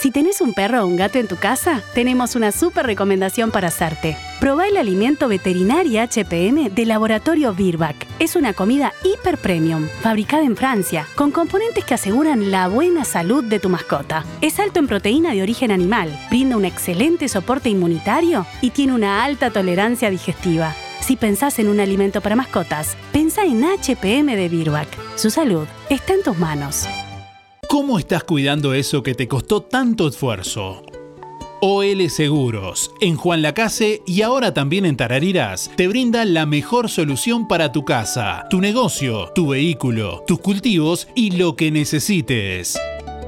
Si tenés un perro o un gato en tu casa, tenemos una súper recomendación para hacerte. Probá el alimento veterinario HPM de Laboratorio Virbac. Es una comida hiper premium, fabricada en Francia, con componentes que aseguran la buena salud de tu mascota. Es alto en proteína de origen animal, brinda un excelente soporte inmunitario y tiene una alta tolerancia digestiva. Si pensás en un alimento para mascotas, pensá en HPM de Virbac. Su salud está en tus manos. ¿Cómo estás cuidando eso que te costó tanto esfuerzo? OL Seguros, en Juan Lacase y ahora también en Tarariras, te brinda la mejor solución para tu casa, tu negocio, tu vehículo, tus cultivos y lo que necesites.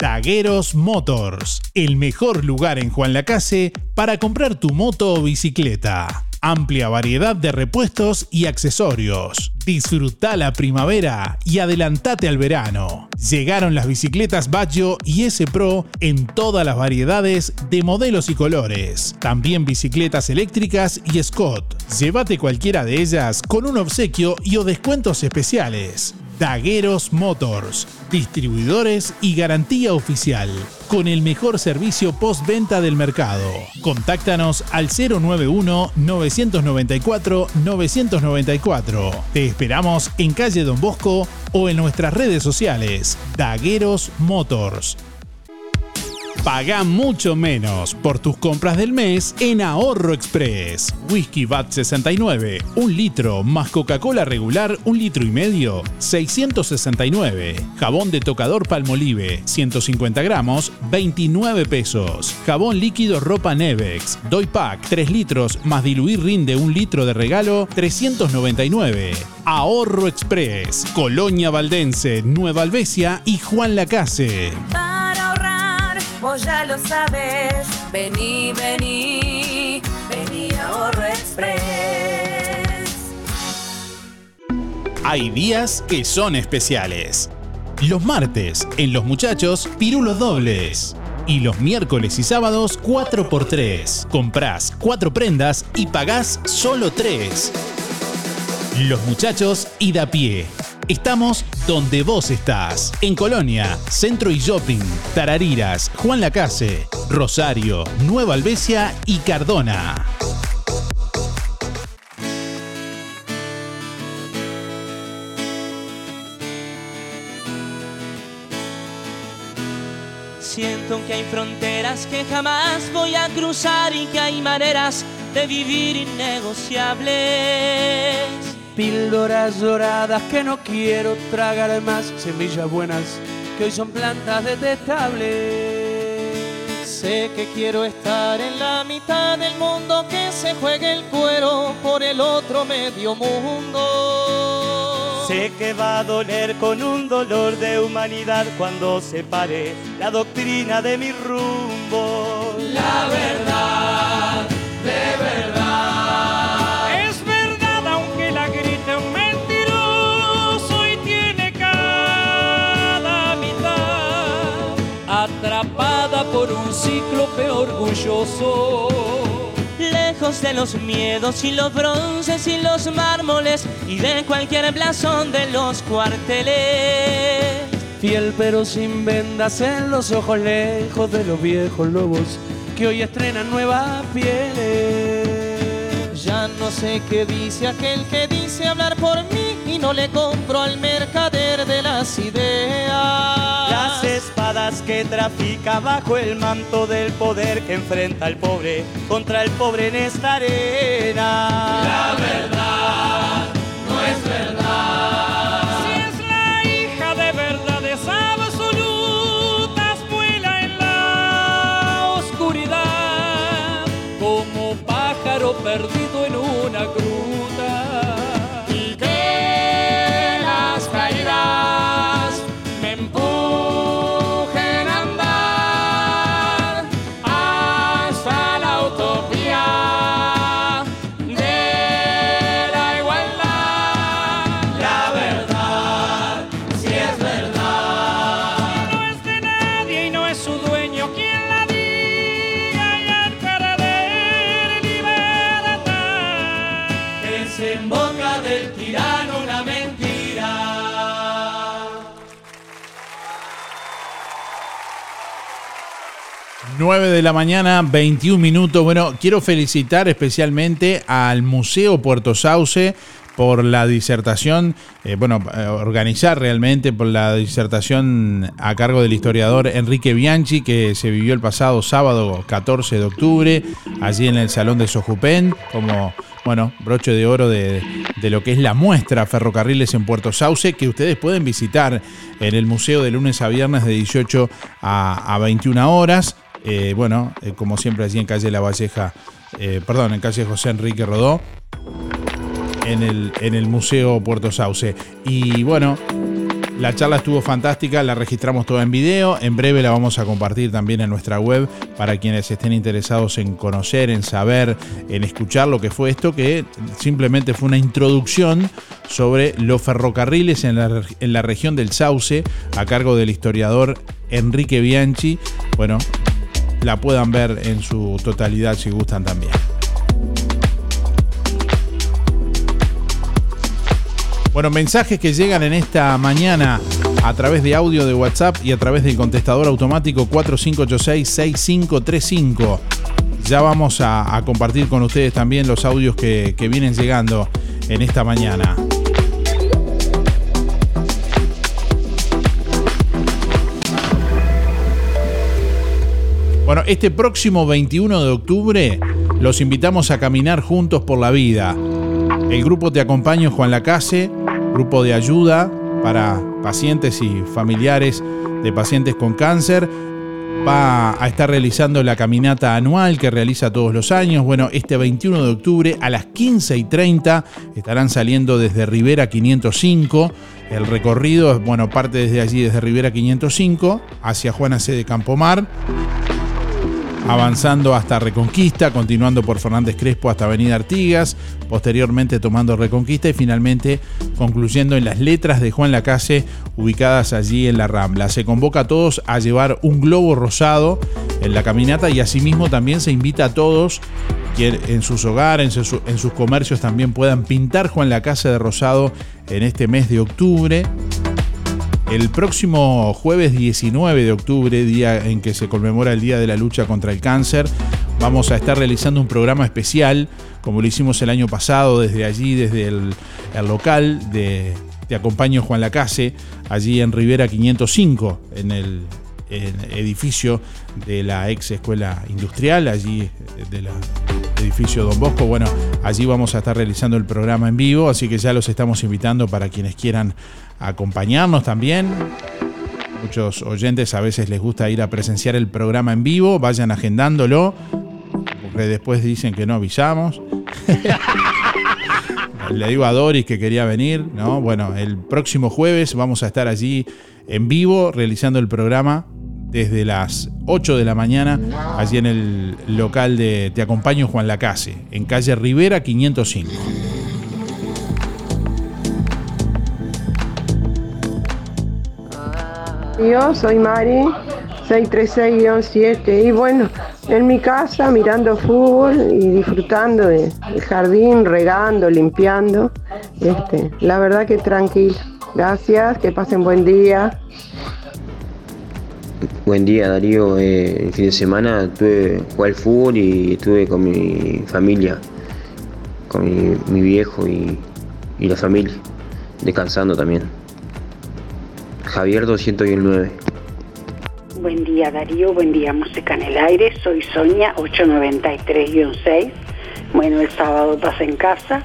Dagueros Motors, el mejor lugar en Juan Lacase para comprar tu moto o bicicleta. Amplia variedad de repuestos y accesorios. Disfruta la primavera y adelantate al verano. Llegaron las bicicletas Baggio y S Pro en todas las variedades de modelos y colores. También bicicletas eléctricas y Scott. Llévate cualquiera de ellas con un obsequio y o descuentos especiales. Dagueros Motors, distribuidores y garantía oficial, con el mejor servicio postventa del mercado. Contáctanos al 091-994-994. Te esperamos en calle Don Bosco o en nuestras redes sociales. Dagueros Motors. Paga mucho menos por tus compras del mes en Ahorro Express. Whisky VAT 69, un litro más Coca-Cola regular, un litro y medio, 669. Jabón de tocador Palmolive, 150 gramos, 29 pesos. Jabón líquido ropa Nevex, Doy Pack, 3 litros más diluir rinde un litro de regalo, 399. Ahorro Express, Colonia Valdense, Nueva Albesia y Juan Lacase. Vos ya lo sabes. Vení, vení, vení a Ahorro Express. Hay días que son especiales. Los martes, en Los Muchachos, pirulos dobles. Y los miércoles y sábados, 4x3. Comprás 4 prendas y pagás solo 3. Los Muchachos y da pie. Estamos donde vos estás. En Colonia, Centro y Shopping, Tarariras, Juan Lacase, Rosario, Nueva Albesia y Cardona. Siento que hay fronteras que jamás voy a cruzar y que hay maneras de vivir innegociables. Píldoras doradas que no quiero tragar más, semillas buenas que hoy son plantas detestables. Sé que quiero estar en la mitad del mundo que se juegue el cuero por el otro medio mundo. Sé que va a doler con un dolor de humanidad cuando separe la doctrina de mi rumbo. La verdad, orgulloso. Lejos de los miedos y los bronces y los mármoles y de cualquier blasón de los cuarteles. Fiel pero sin vendas en los ojos, lejos de los viejos lobos que hoy estrenan nuevas pieles. Ya no sé qué dice aquel que dice hablar por mí y no le compro al mercader de las ideas. Las espadas que trafica bajo el manto del poder que enfrenta al pobre contra el pobre en esta arena. La verdad 9 de la mañana, 21 minutos. Bueno, quiero felicitar especialmente al Museo Puerto Sauce por la disertación, eh, bueno, eh, organizar realmente por la disertación a cargo del historiador Enrique Bianchi, que se vivió el pasado sábado 14 de octubre, allí en el Salón de Sojupen, como, bueno, broche de oro de, de lo que es la muestra Ferrocarriles en Puerto Sauce, que ustedes pueden visitar en el museo de lunes a viernes de 18 a, a 21 horas. Eh, bueno, eh, como siempre allí en calle La Valleja, eh, perdón, en calle José Enrique Rodó, en el, en el Museo Puerto Sauce. Y bueno, la charla estuvo fantástica, la registramos toda en video, en breve la vamos a compartir también en nuestra web para quienes estén interesados en conocer, en saber, en escuchar lo que fue esto, que simplemente fue una introducción sobre los ferrocarriles en la, en la región del Sauce, a cargo del historiador Enrique Bianchi. Bueno, la puedan ver en su totalidad si gustan también. Bueno, mensajes que llegan en esta mañana a través de audio de WhatsApp y a través del contestador automático 4586-6535. Ya vamos a, compartir con ustedes también los audios que vienen llegando en esta mañana. Bueno, este próximo 21 de octubre los invitamos a caminar juntos por la vida. El grupo Te Acompaño Juan Lacase, grupo de ayuda para pacientes y familiares de pacientes con cáncer, va a estar realizando la caminata anual que realiza todos los años. Bueno, este 21 de octubre a las 15 y 30 estarán saliendo desde Rivera 505. El recorrido, bueno, parte desde allí, desde Rivera 505, hacia Juana C. de Campomar avanzando hasta Reconquista, continuando por Fernández Crespo hasta Avenida Artigas, posteriormente tomando Reconquista y finalmente concluyendo en las letras de Juan Lacase ubicadas allí en la Rambla. Se convoca a todos a llevar un globo rosado en la caminata y asimismo también se invita a todos que en sus hogares, en sus, comercios también puedan pintar Juan Lacase de rosado en este mes de octubre. El próximo jueves 19 de octubre, día en que se conmemora el Día de la Lucha contra el Cáncer, vamos a estar realizando un programa especial, como lo hicimos el año pasado, desde allí, desde el, local de Te Acompaño Juan Lacase, allí en Rivera 505, en el, el edificio de la ex escuela industrial, allí del edificio Don Bosco. Bueno, allí vamos a estar realizando el programa en vivo, así que ya los estamos invitando para quienes quieran acompañarnos también. Muchos oyentes a veces les gusta ir a presenciar el programa en vivo, vayan agendándolo, porque después dicen que no avisamos. *laughs* Le digo a Doris que quería venir, ¿no? Bueno, el próximo jueves vamos a estar allí en vivo realizando el programa desde las 8 de la mañana, allí en el local de Te Acompaño Juan Lacase, en calle Rivera 505. Yo soy Mari, 636-7 y bueno, en mi casa mirando fútbol y disfrutando de- del jardín, regando, limpiando. Este, la verdad que tranquila. Gracias, que pasen buen día. Buen día Darío, Eh, el fin de semana estuve jugué al fútbol y estuve con mi familia, con mi, viejo y la familia, descansando también. Javier 209. Buen día Darío, buen día Música en el Aire, soy Sonia 893-6. Bueno, el sábado pasé en casa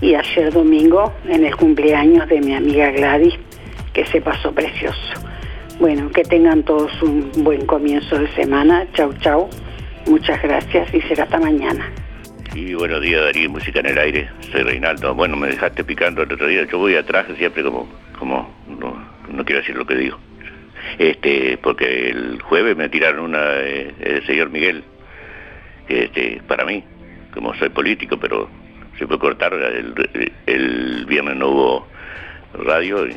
y ayer domingo en el cumpleaños de mi amiga Gladys, que se pasó precioso. Bueno, que tengan todos un buen comienzo de semana. Chau, chau. Muchas gracias y será hasta mañana. Y buenos días Darío, música en el aire, soy Reinaldo. Bueno, me dejaste picando el otro día, yo voy atrás siempre como, como, no, no quiero decir lo que digo. Este, porque el jueves me tiraron una, eh, el señor Miguel, este, para mí, como soy político, pero se puede cortar, el, el viernes no hubo radio y,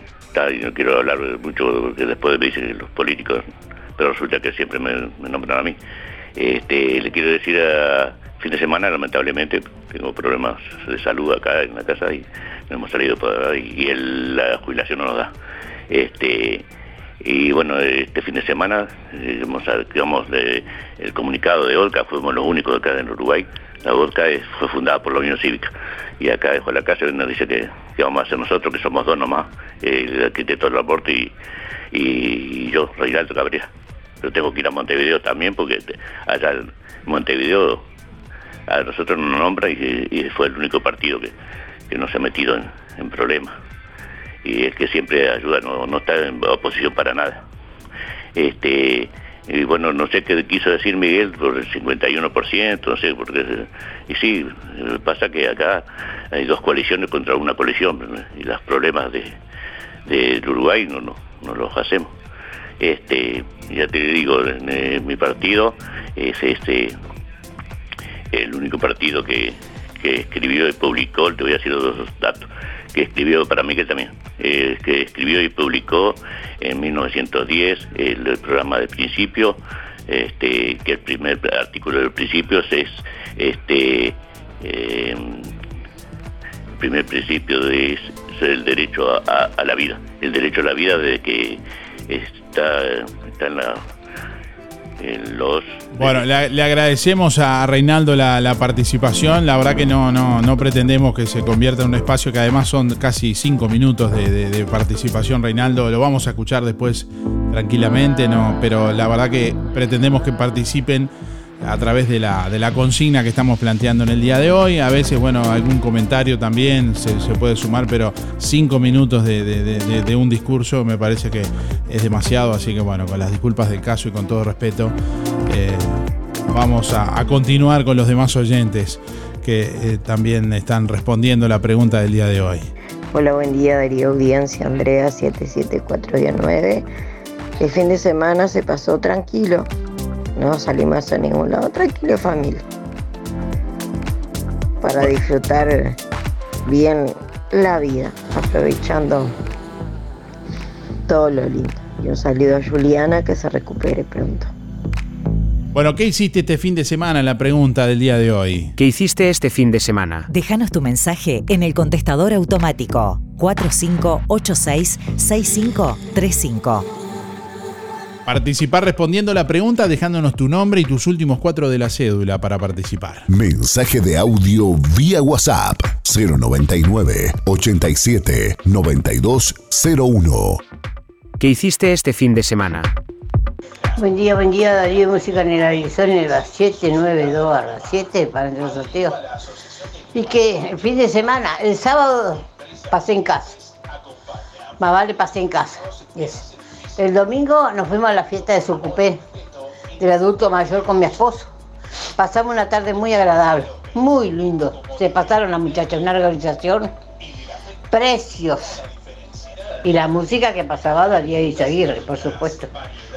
no quiero hablar mucho porque después me dicen los políticos, pero resulta que siempre me, nombran a mí. Este, le quiero decir fin de semana, lamentablemente, tengo problemas de salud acá en la casa y no hemos salido y la jubilación no nos da. Este, y bueno, este fin de semana, eh, digamos, de- el comunicado de Olca, fuimos los únicos acá en Uruguay. La Olca fue fundada por la Unión Cívica. Y acá dejó la casa y nos dice que, que vamos a hacer nosotros, que somos dos nomás, el arquitecto del aporte y, y yo, Reinaldo Cabrera. Pero tengo que ir a Montevideo también porque allá en Montevideo a nosotros nos nombra y, y fue el único partido que, que no se ha metido en, en problemas. Y es que siempre ayuda, no, no está en oposición para nada. Este, y bueno, no sé qué quiso decir Miguel por el 51%, no sé, porque... Y sí, pasa que acá hay dos coaliciones contra una coalición y los problemas de, del Uruguay no, no, no los hacemos. Este, ya te digo, en, eh, mi partido es este el único partido que, que escribió y publicó, te voy a decir los dos datos, que escribió para mí que también, eh, que escribió y publicó en 1910 el, programa de principio, este, que el primer artículo de principios es este eh, el primer principio es el derecho a, a- la vida. El derecho a la vida de que está, está en, la, los... Bueno, le, agradecemos a Reinaldo la, participación. La verdad que no, no, no pretendemos que se convierta en un espacio que además son casi cinco minutos de, de- de participación, Reinaldo. Lo vamos a escuchar después tranquilamente, no, pero la verdad que pretendemos que participen a través de la, de la consigna que estamos planteando en el día de hoy. A veces, bueno, algún comentario también se, se puede sumar, pero cinco minutos de, de- un discurso me parece que es demasiado. Así que, bueno, con las disculpas del caso y con todo respeto, eh, vamos a, a continuar con los demás oyentes que eh, también están respondiendo la pregunta del día de hoy. Hola, buen día Darío Audiencia, Andrea 774-9. El fin de semana se pasó tranquilo, no salimos a ningún lado, tranquilo familia. Para disfrutar bien la vida, aprovechando todo lo lindo. Y un saludo a Juliana que se recupere pronto. Bueno, ¿qué hiciste este fin de semana? La pregunta del día de hoy. ¿Qué hiciste este fin de semana? Déjanos tu mensaje en el contestador automático 4586-6535. Participar respondiendo la pregunta, dejándonos tu nombre y tus últimos cuatro de la cédula para participar. Mensaje de audio vía WhatsApp 099 87 9201. ¿Qué hiciste este fin de semana? Buen día, buen día, Darío Música en el aire. Son las 792 a las 7 para el sorteo. Y que el fin de semana, el sábado pasé en casa. Más vale pasé en casa. Yes. El domingo nos fuimos a la fiesta de Sucupé, del adulto mayor con mi esposo. Pasamos una tarde muy agradable, muy lindo. Se pasaron las muchachas, una organización preciosa. Y la música que pasaba Darío Izaguirre, por supuesto.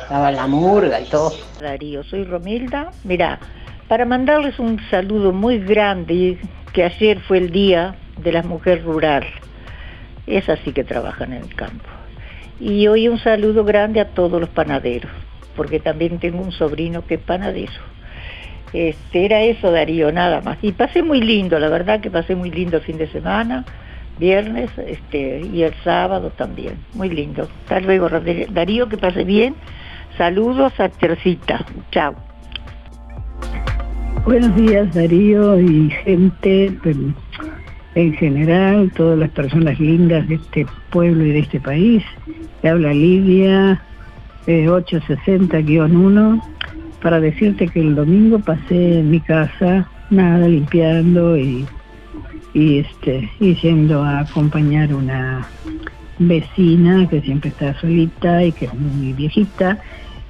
Estaba la murga y todo. Darío, soy Romilda. Mira, para mandarles un saludo muy grande, que ayer fue el Día de la Mujer Rural. Esas sí que trabajan en el campo. Y hoy un saludo grande a todos los panaderos, porque también tengo un sobrino que es panadero. Este, era eso, Darío, nada más. Y pasé muy lindo, la verdad que pasé muy lindo el fin de semana, viernes este, y el sábado también. Muy lindo. Hasta luego, Darío, que pase bien. Saludos a Tercita. Chao. Buenos días Darío y gente pues, en general, todas las personas lindas de este pueblo y de este país. Te habla Lidia eh, 860-1 para decirte que el domingo pasé en mi casa, nada, limpiando y, y, este, yendo a acompañar una vecina que siempre está solita y que es muy viejita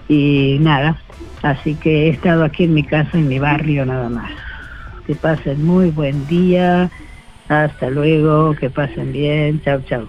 y nada, así que he estado aquí en mi casa, en mi barrio nada más. Que pasen muy buen día, hasta luego, que pasen bien, chao, chao.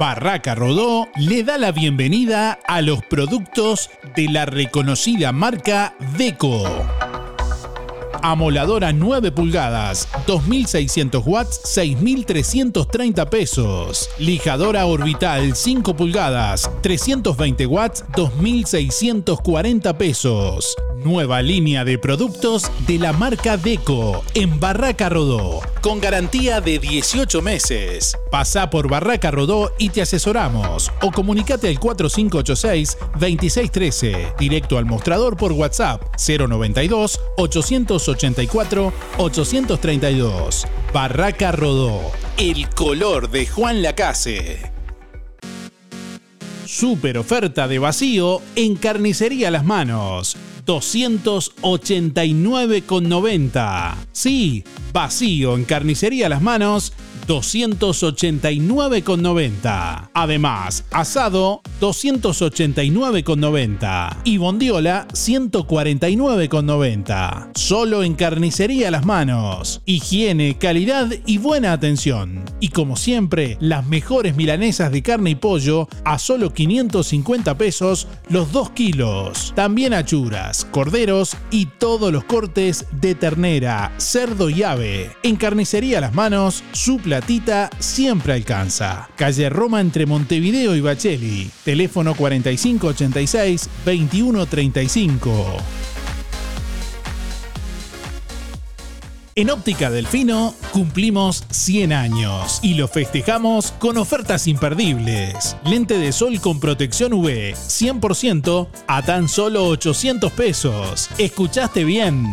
Barraca Rodó le da la bienvenida a los productos de la reconocida marca Deco. Amoladora 9 pulgadas, 2600 watts, 6330 pesos. Lijadora orbital 5 pulgadas, 320 watts, 2640 pesos. Nueva línea de productos de la marca Deco en Barraca Rodó, con garantía de 18 meses. Pasa por Barraca Rodó y te asesoramos o comunicate al 4586-2613, directo al mostrador por WhatsApp 092 884 832. Barraca Rodó, el color de Juan Lacase. Super oferta de vacío en Carnicería Las Manos. 289,90. Sí, vacío en Carnicería Las Manos. 289,90. Además, asado 289,90 y bondiola 149,90. Solo en carnicería las manos. Higiene, calidad y buena atención. Y como siempre, las mejores milanesas de carne y pollo a solo 550 pesos los 2 kilos. También achuras, corderos y todos los cortes de ternera, cerdo y ave. En carnicería las manos, su platita siempre alcanza. Calle Roma entre Montevideo y Bacheli. Teléfono 4586-2135. En Óptica Delfino cumplimos 100 años y lo festejamos con ofertas imperdibles. Lente de sol con protección UV 100% a tan solo 800 pesos. ¿Escuchaste bien?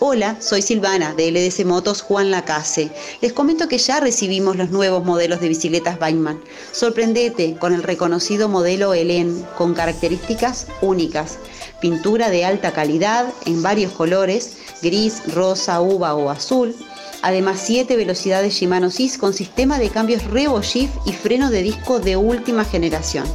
Hola, soy Silvana de LDC Motos Juan Lacase. Les comento que ya recibimos los nuevos modelos de bicicletas Bikeman. Sorprendete con el reconocido modelo Helen con características únicas. Pintura de alta calidad en varios colores, gris, rosa, uva o azul. Además, 7 velocidades Shimano SIS con sistema de cambios Revo Shift y freno de disco de última generación.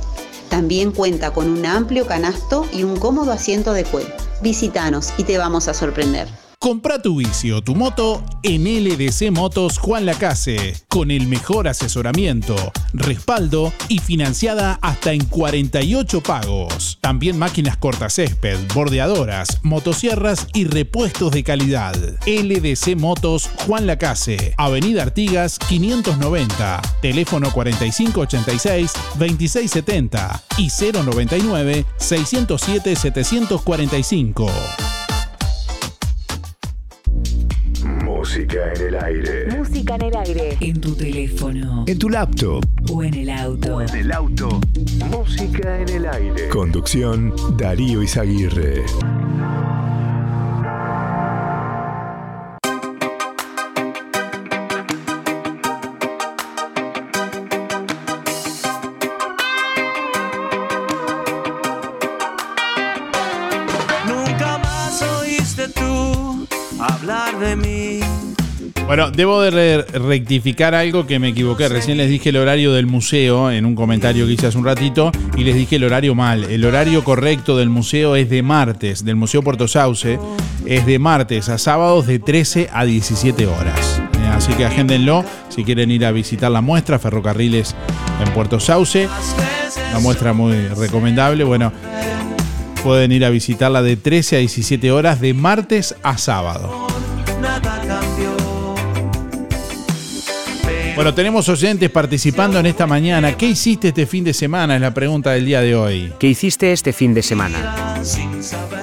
También cuenta con un amplio canasto y un cómodo asiento de cuero. Visítanos y te vamos a sorprender. Compra tu bici o tu moto en LDC Motos Juan Lacase, con el mejor asesoramiento, respaldo y financiada hasta en 48 pagos. También máquinas cortacésped, bordeadoras, motosierras y repuestos de calidad. LDC Motos Juan Lacase, Avenida Artigas 590, teléfono 4586-2670 y 099-607-745. Música en el aire. Música en el aire. En tu teléfono. En tu laptop. O en el auto. En el auto. Música en el aire. Conducción Darío Izaguirre. Bueno, debo de re- rectificar algo que me equivoqué. Recién les dije el horario del museo en un comentario que hice hace un ratito y les dije el horario mal. El horario correcto del museo es de martes, del Museo Puerto Sauce, es de martes a sábados de 13 a 17 horas. Eh, Así que agéndenlo si quieren ir a visitar la muestra, Ferrocarriles en Puerto Sauce. una muestra muy recomendable. Bueno, pueden ir a visitarla de 13 a 17 horas de martes a sábado. Bueno, tenemos oyentes participando en esta mañana. ¿Qué hiciste este fin de semana? Es la pregunta del día de hoy. ¿Qué hiciste este fin de semana?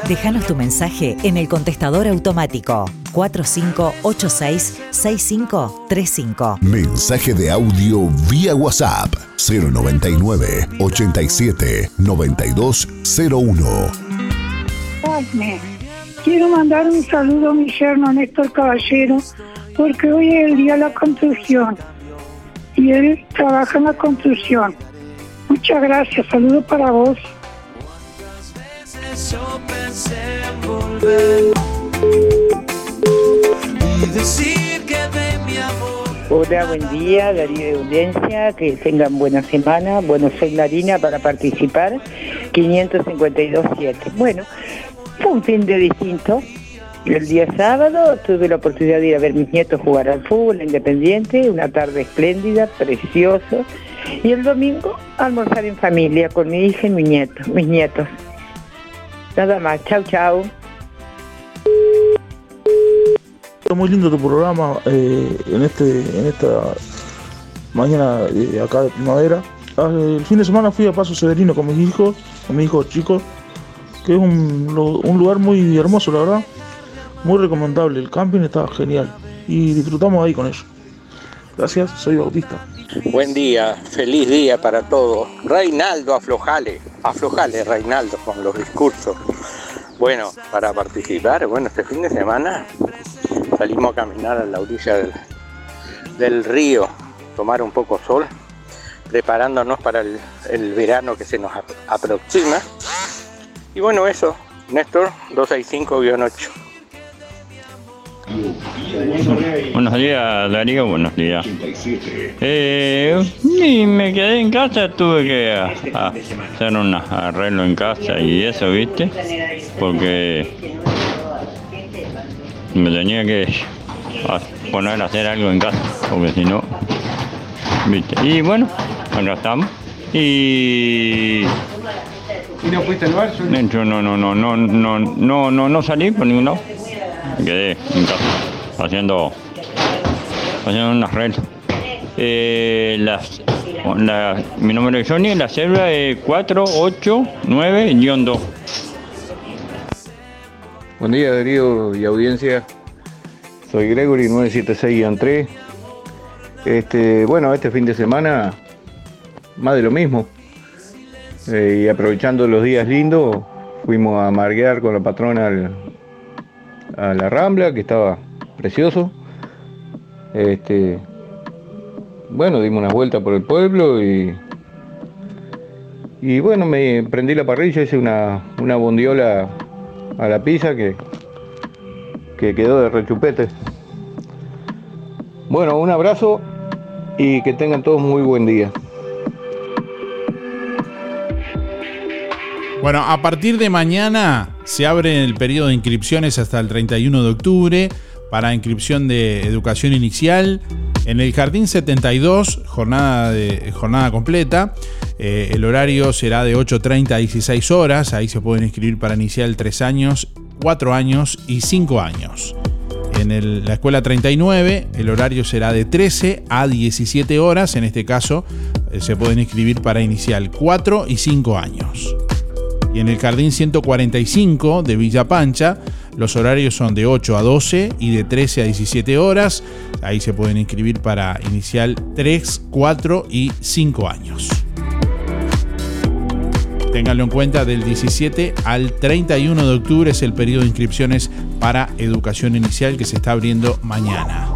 Déjanos tu mensaje en el contestador automático 4586-6535. Mensaje de audio vía WhatsApp 099 87 9201. Osme, Quiero mandar un saludo a mi yerno Néstor Caballero porque hoy es el día de la construcción trabaja en la construcción. Muchas gracias, saludos para vos. Hola, buen día, Darío de Audiencia, que tengan buena semana. Bueno, soy Marina para participar, 552.7. Bueno, fue un fin de distinto. El día sábado tuve la oportunidad de ir a ver mis nietos jugar al fútbol independiente, una tarde espléndida, precioso. Y el domingo almorzar en familia con mi hija y mi nieto, mis nietos. Nada más, chau chau. Muy lindo tu programa eh, en este en esta mañana eh, acá de primavera. Ah, El fin de semana fui a Paso Severino con mis hijos, con mis hijos chicos, que es un, un lugar muy hermoso, la verdad. Muy recomendable. El camping está genial y disfrutamos ahí con ellos. Gracias, soy Bautista. Buen día, feliz día para todos. Reinaldo, aflojale, aflojale Reinaldo con los discursos. Bueno, para participar, bueno, este fin de semana salimos a caminar a la orilla del, río, tomar un poco sol, preparándonos para el, el verano que se nos ap- aproxima. Y bueno, eso, Néstor 265-8. Buenos días, Darío, buenos días. Eh, y me quedé en casa, tuve que a- a hacer un arreglo en casa y eso, ¿viste? Porque me tenía que poner a hacer algo en casa, porque si no, ¿viste? Y bueno, acá estamos. Y ¿Y no fuiste al bar? yo no, no, no, no, no, no, no, no salí por ningún lado. Quedé haciendo, haciendo unas reglas. Eh, las, la- mi número de Johnny, la célula es 489-2. Buen día Darío y audiencia. Soy Gregory 976-3. Este, bueno, este fin de semana más de lo mismo. Eh, y aprovechando los días lindos, fuimos a marguear con la patrona a la Rambla, que estaba precioso. Este, bueno, dimos una vuelta por el pueblo y, y bueno, me prendí la parrilla, hice una, una bondiola a la pizza que, que quedó de rechupete. Bueno, un abrazo y que tengan todos muy buen día. Bueno, a partir de mañana se abre el periodo de inscripciones hasta el 31 de octubre para inscripción de educación inicial en el Jardín 72, jornada, completa. Eh, el horario será de 8.30 a 16 horas. Ahí se pueden inscribir para inicial 3 años, 4 años y 5 años. En la escuela 39 el horario será de 13 a 17 horas. En este caso eh, se pueden inscribir para inicial 4 y 5 años. Y en el Jardín 145 de Villa Pancha, los horarios son de 8 a 12 y de 13 a 17 horas. Ahí se pueden inscribir para inicial 3, 4 y 5 años. Ténganlo en cuenta, del 17 al 31 de octubre es el periodo de inscripciones para educación inicial que se está abriendo mañana.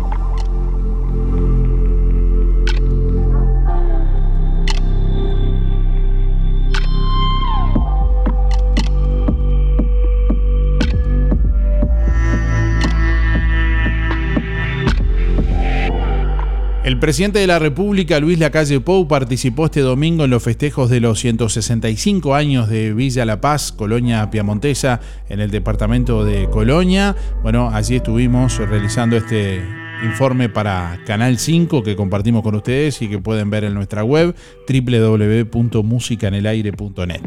El presidente de la República, Luis Lacalle Pou, participó este domingo en los festejos de los 165 años de Villa La Paz, Colonia Piamontesa, en el departamento de Colonia. Bueno, allí estuvimos realizando este, informe para Canal 5 que compartimos con ustedes y que pueden ver en nuestra web www.musicanelaire.net.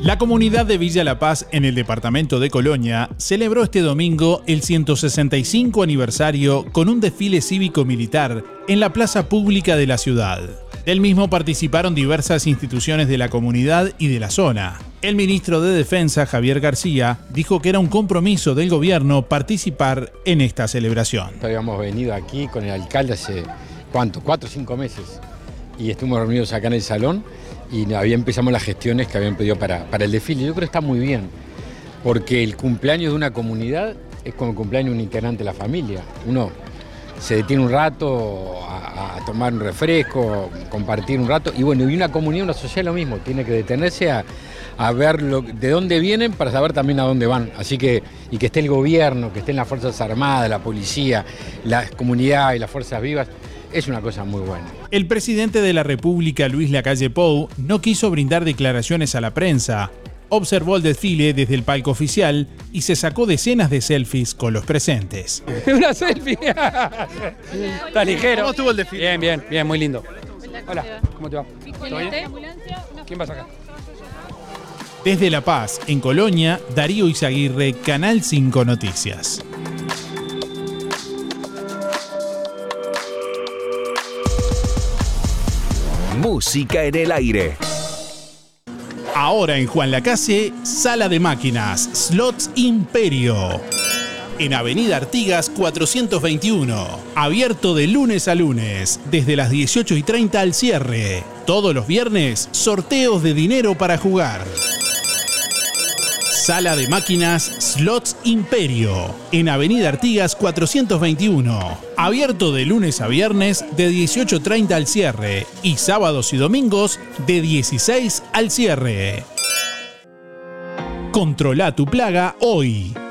La comunidad de Villa La Paz en el departamento de Colonia celebró este domingo el 165 aniversario con un desfile cívico-militar en la plaza pública de la ciudad. Del mismo participaron diversas instituciones de la comunidad y de la zona. El ministro de Defensa, Javier García, dijo que era un compromiso del gobierno participar en esta celebración. Habíamos venido aquí con el alcalde hace. Cuatro o cinco meses. Y estuvimos reunidos acá en el salón y había empezamos las gestiones que habían pedido para, para el desfile. Yo creo que está muy bien, porque el cumpleaños de una comunidad es como el cumpleaños de un integrante de la familia. Uno se detiene un rato a, tomar un refresco, compartir un rato, y bueno, y una comunidad, una sociedad lo mismo, tiene que detenerse a, a ver de dónde vienen para saber también a dónde van. Así que, y que esté el gobierno, que estén las Fuerzas Armadas, la policía, la comunidad y las Fuerzas Vivas, es una cosa muy buena. El presidente de la República, Luis Lacalle Pou, no quiso brindar declaraciones a la prensa. Observó el desfile desde el palco oficial y se sacó decenas de selfies con los presentes. *laughs* Una selfie. Está ligero. ¿Cómo estuvo el desfile? Bien, bien, bien, muy lindo. Hola, ¿cómo te va? ¿Todo bien? ¿Quién va a sacar? Desde La Paz, en Colonia, Darío Izaguirre, Canal 5 Noticias. Música en el aire. Ahora en Juan Lacase, Sala de Máquinas, Slots Imperio. En Avenida Artigas 421. Abierto de lunes a lunes, desde las 18 y 30 al cierre. Todos los viernes, sorteos de dinero para jugar. Sala de Máquinas Slots Imperio, en Avenida Artigas 421. Abierto de lunes a viernes de 18.30 al cierre y sábados y domingos de 16 al cierre. Controla tu plaga hoy.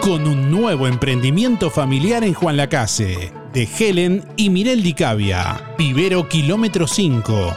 con un nuevo emprendimiento familiar en Juan Lacase, de Helen y Mirel Dicavia, Vivero Kilómetro 5,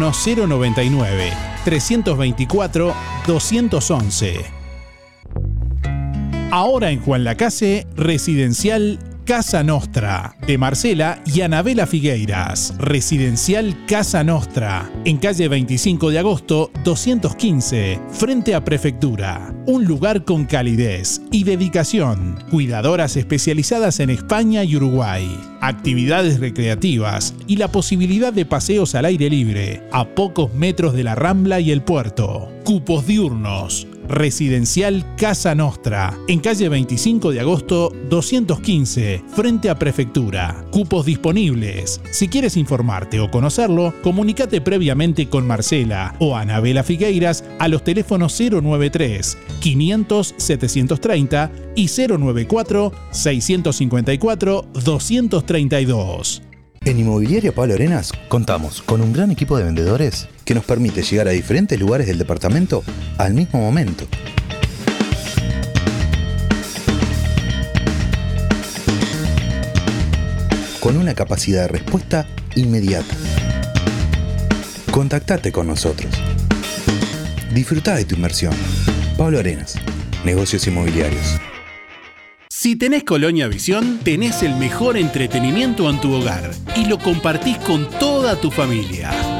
099 324 211. Ahora en Juan Lacase, Residencial Casa Nostra, de Marcela y Anabela Figueiras. Residencial Casa Nostra, en calle 25 de agosto 215, frente a Prefectura. Un lugar con calidez y dedicación. Cuidadoras especializadas en España y Uruguay. Actividades recreativas y la posibilidad de paseos al aire libre, a pocos metros de la Rambla y el puerto. Cupos diurnos. Residencial Casa Nostra, en calle 25 de agosto 215, frente a Prefectura. Cupos disponibles. Si quieres informarte o conocerlo, comunícate previamente con Marcela o Anabela Figueiras a los teléfonos 093 500 730 y 094 654 232. En Inmobiliaria Pablo Arenas contamos con un gran equipo de vendedores que nos permite llegar a diferentes lugares del departamento al mismo momento. con una capacidad de respuesta inmediata. Contactate con nosotros. Disfruta de tu inversión. Pablo Arenas, Negocios Inmobiliarios. Si tenés Colonia Visión, tenés el mejor entretenimiento en tu hogar y lo compartís con toda tu familia.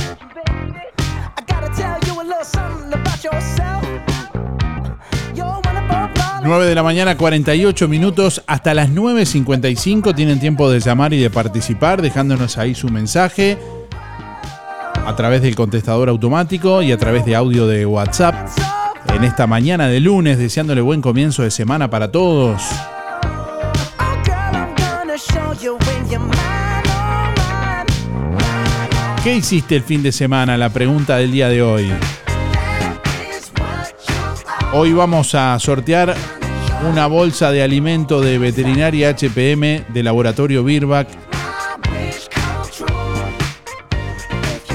I gotta tell you a little something about yourself. You're one of our 9 de la mañana, 48 minutos. Hasta las 9.55 tienen tiempo de llamar y de participar, dejándonos ahí su mensaje a través del contestador automático y a través de audio de WhatsApp. En esta mañana de lunes, deseándole buen comienzo de semana para todos. ¿Qué hiciste el fin de semana? La pregunta del día de hoy. Hoy vamos a sortear una bolsa de alimento de veterinaria HPM de laboratorio Birback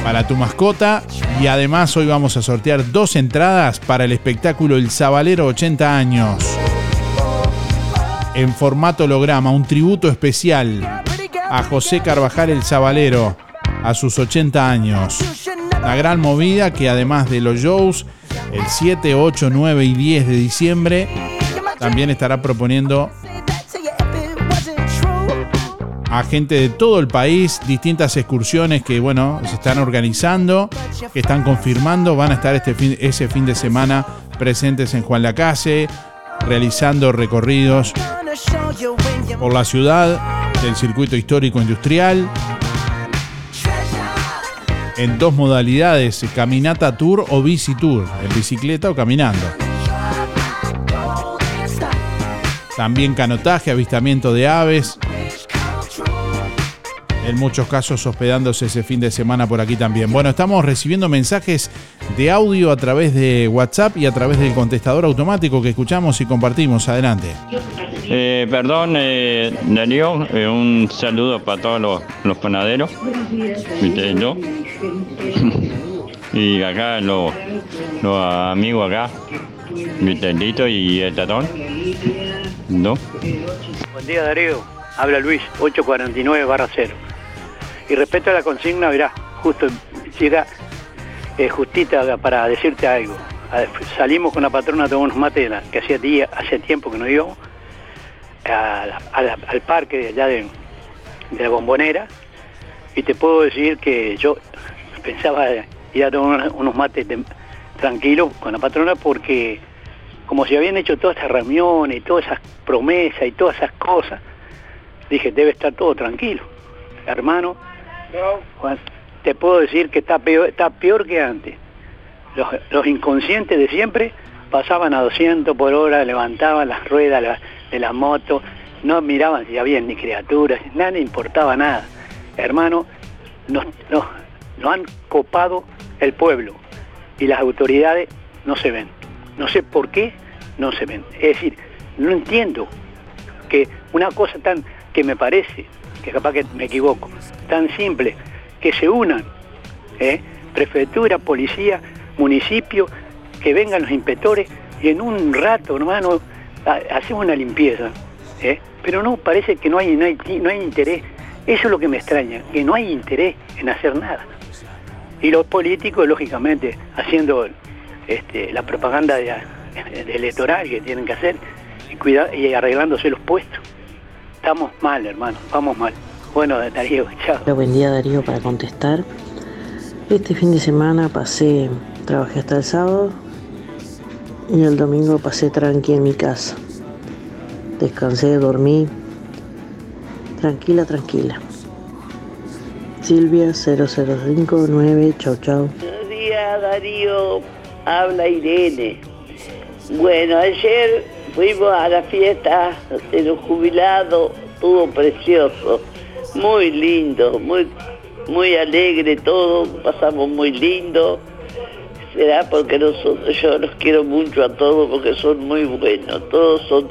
para tu mascota y además hoy vamos a sortear dos entradas para el espectáculo El Zabalero 80 años en formato holograma, un tributo especial a José Carvajal El Zabalero a sus 80 años. La gran movida que además de los shows, el 7, 8, 9 y 10 de diciembre, también estará proponiendo a gente de todo el país distintas excursiones que bueno se están organizando, que están confirmando, van a estar este fin, ese fin de semana presentes en Juan Lacase, realizando recorridos por la ciudad del circuito histórico industrial en dos modalidades, caminata tour o bici tour, en bicicleta o caminando. También canotaje, avistamiento de aves. En muchos casos hospedándose ese fin de semana por aquí también. Bueno, estamos recibiendo mensajes de audio a través de WhatsApp y a través del contestador automático que escuchamos y compartimos. Adelante. Eh, perdón, eh, Darío, eh, un saludo para todos los, los panaderos. ¿Viste, no? *laughs* y acá los, los amigos acá, ¿viste, el Tito y el Tatón. ¿No? Buen día Darío, habla Luis, 849 barra 0. Y respecto a la consigna, verá, justo llega eh, justita para decirte algo. Salimos con la patrona a tomar unos mates, que hacía día, hace tiempo que no íbamos, al parque de allá de, la bombonera, y te puedo decir que yo pensaba ir a tomar unos- mates tranquilos con la patrona porque como se habían hecho todas estas reuniones y todas esas promesas y todas esas cosas, dije, debe estar todo tranquilo. Hermano, Juan, te puedo decir que está peor, que antes. Los, inconscientes de siempre pasaban a 200 por hora, levantaban las ruedas de la moto, no miraban si había ni criaturas, nada le importaba nada. Hermano, nos, nos han copado el pueblo y las autoridades no se ven. No sé por qué no se ven. Es decir, no entiendo que una cosa tan que me parece, que capaz que me equivoco, tan simple, que se unan, ¿eh? prefectura, policía, municipio, que vengan los inspectores y en un rato, hermano, ha- hacemos una limpieza. ¿eh? Pero no, parece que no hay, no, hay, interés. Eso es lo que me extraña, que no hay interés en hacer nada. Y los políticos, lógicamente, haciendo este, la propaganda *laughs* electoral que tienen que hacer y arreglándose los puestos. Estamos mal, hermano, vamos mal. Bueno, Darío, *laughs* chao. Hola, buen día Darío para contestar. Este fin de semana pasé, trabajé hasta el sábado y el domingo pasé tranqui en mi casa. Descansé, dormí. Tranquila, tranquila. Silvia 0059, chau chau. Buenos días, Darío. Habla Irene. Bueno, ayer Fuimos a la fiesta de los jubilados, estuvo precioso, muy lindo, muy, muy alegre todo, pasamos muy lindo. Será porque nosotros, yo los quiero mucho a todos porque son muy buenos, todos son...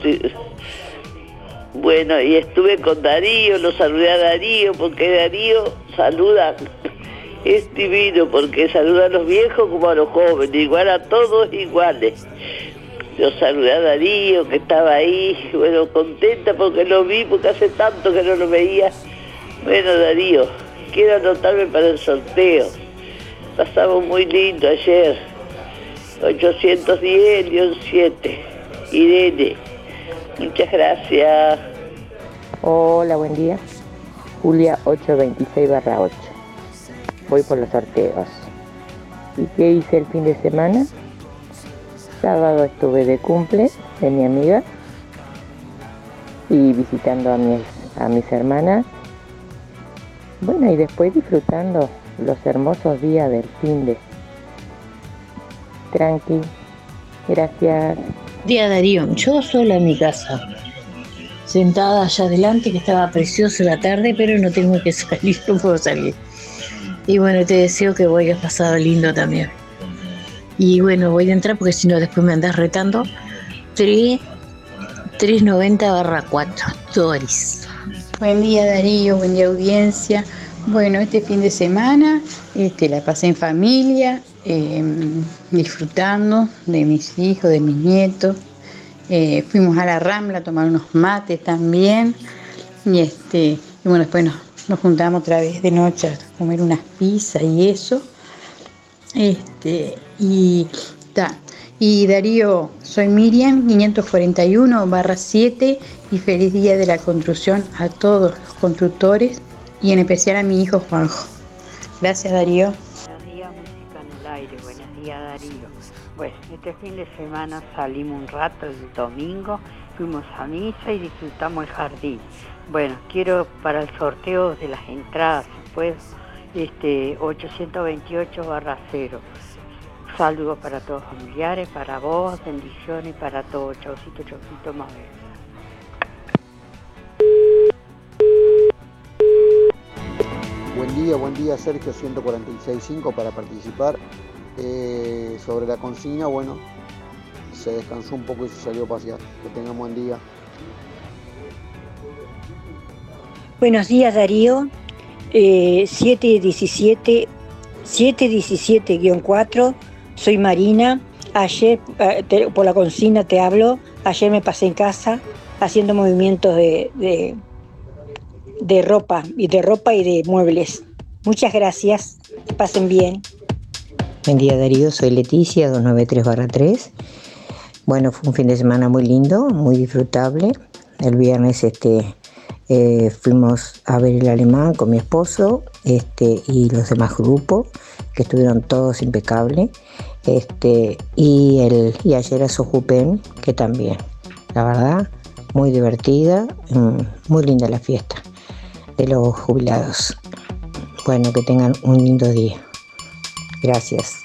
Bueno, y estuve con Darío, lo saludé a Darío porque Darío saluda, es divino porque saluda a los viejos como a los jóvenes, igual a todos iguales. Yo saludé a Darío que estaba ahí, bueno, contenta porque lo vi, porque hace tanto que no lo veía. Bueno, Darío, quiero anotarme para el sorteo. Pasamos muy lindo ayer. 810, 7. Irene. Muchas gracias. Hola, buen día. Julia 826 barra 8. Voy por los sorteos. ¿Y qué hice el fin de semana? Sábado estuve de cumple de mi amiga y visitando a mis, a mis hermanas. Bueno, y después disfrutando los hermosos días del fin de. Tranqui. Gracias. Día Darío, yo sola en mi casa, sentada allá adelante, que estaba preciosa la tarde, pero no tengo que salir, *laughs* no puedo salir. Y bueno, te deseo que vayas pasado lindo también. Y bueno, voy a entrar porque si no después me andas retando. 3, 390 barra 4, Doris. Buen día Darío, buen día audiencia. Bueno, este fin de semana este, la pasé en familia, eh, disfrutando de mis hijos, de mis nietos. Eh, fuimos a la Rambla a tomar unos mates también. Y, este, y bueno, después nos, nos juntamos otra vez de noche a comer unas pizzas y eso. Este, y, ta. y Darío, soy Miriam, 541 barra 7 y feliz día de la construcción a todos los constructores y en especial a mi hijo Juanjo. Gracias Darío. Buenos días, música en el aire. Buenos días, Darío. Bueno, este fin de semana salimos un rato el domingo, fuimos a misa y disfrutamos el jardín. Bueno, quiero para el sorteo de las entradas, pues, este 828 barra 0. Saludos para todos los familiares, para vos, bendiciones para todos. Chaucito, chaucito, más Buen día, buen día Sergio 146.5 para participar. Eh, sobre la consigna, bueno, se descansó un poco y se salió a pasear. Que tengan buen día. Buenos días Darío, eh, 717, 717-4, soy Marina, ayer eh, por la consigna te hablo, ayer me pasé en casa haciendo movimientos de, de, de ropa, y de ropa y de muebles. Muchas gracias, pasen bien. Buen día Darío, soy Leticia 293-3. Bueno, fue un fin de semana muy lindo, muy disfrutable. El viernes este, eh, fuimos a ver el alemán con mi esposo este, y los demás grupos, que estuvieron todos impecables. Este, y, el, y ayer a Sojupen, que también, la verdad, muy divertida, mm, muy linda la fiesta de los jubilados. Bueno, que tengan un lindo día. Gracias.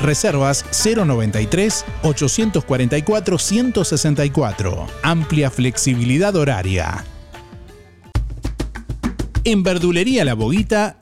reservas 093 844 164. Amplia flexibilidad horaria. En Verdulería La Boguita,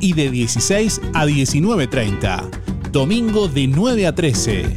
y de 16 a 19.30. Domingo de 9 a 13.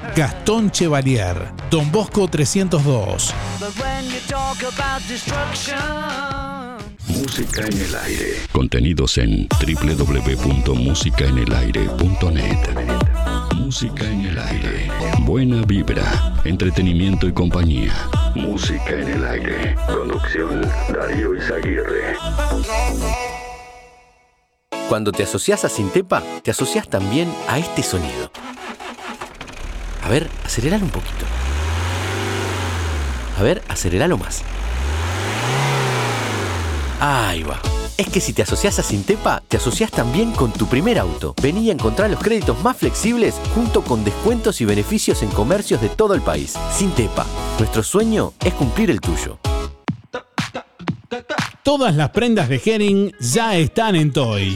Gastón Chevalier, Don Bosco 302. Música en el aire. Contenidos en www.musicaenelaire.net. Música en el aire. Buena vibra, entretenimiento y compañía. Música en el aire. Conducción Darío Izaguirre. Cuando te asocias a Sintepa, te asocias también a este sonido. A ver, aceleralo un poquito. A ver, aceleralo más. Ahí va. Es que si te asocias a Sintepa, te asocias también con tu primer auto. Vení a encontrar los créditos más flexibles junto con descuentos y beneficios en comercios de todo el país. Sintepa, nuestro sueño es cumplir el tuyo. Todas las prendas de Henning ya están en Toy.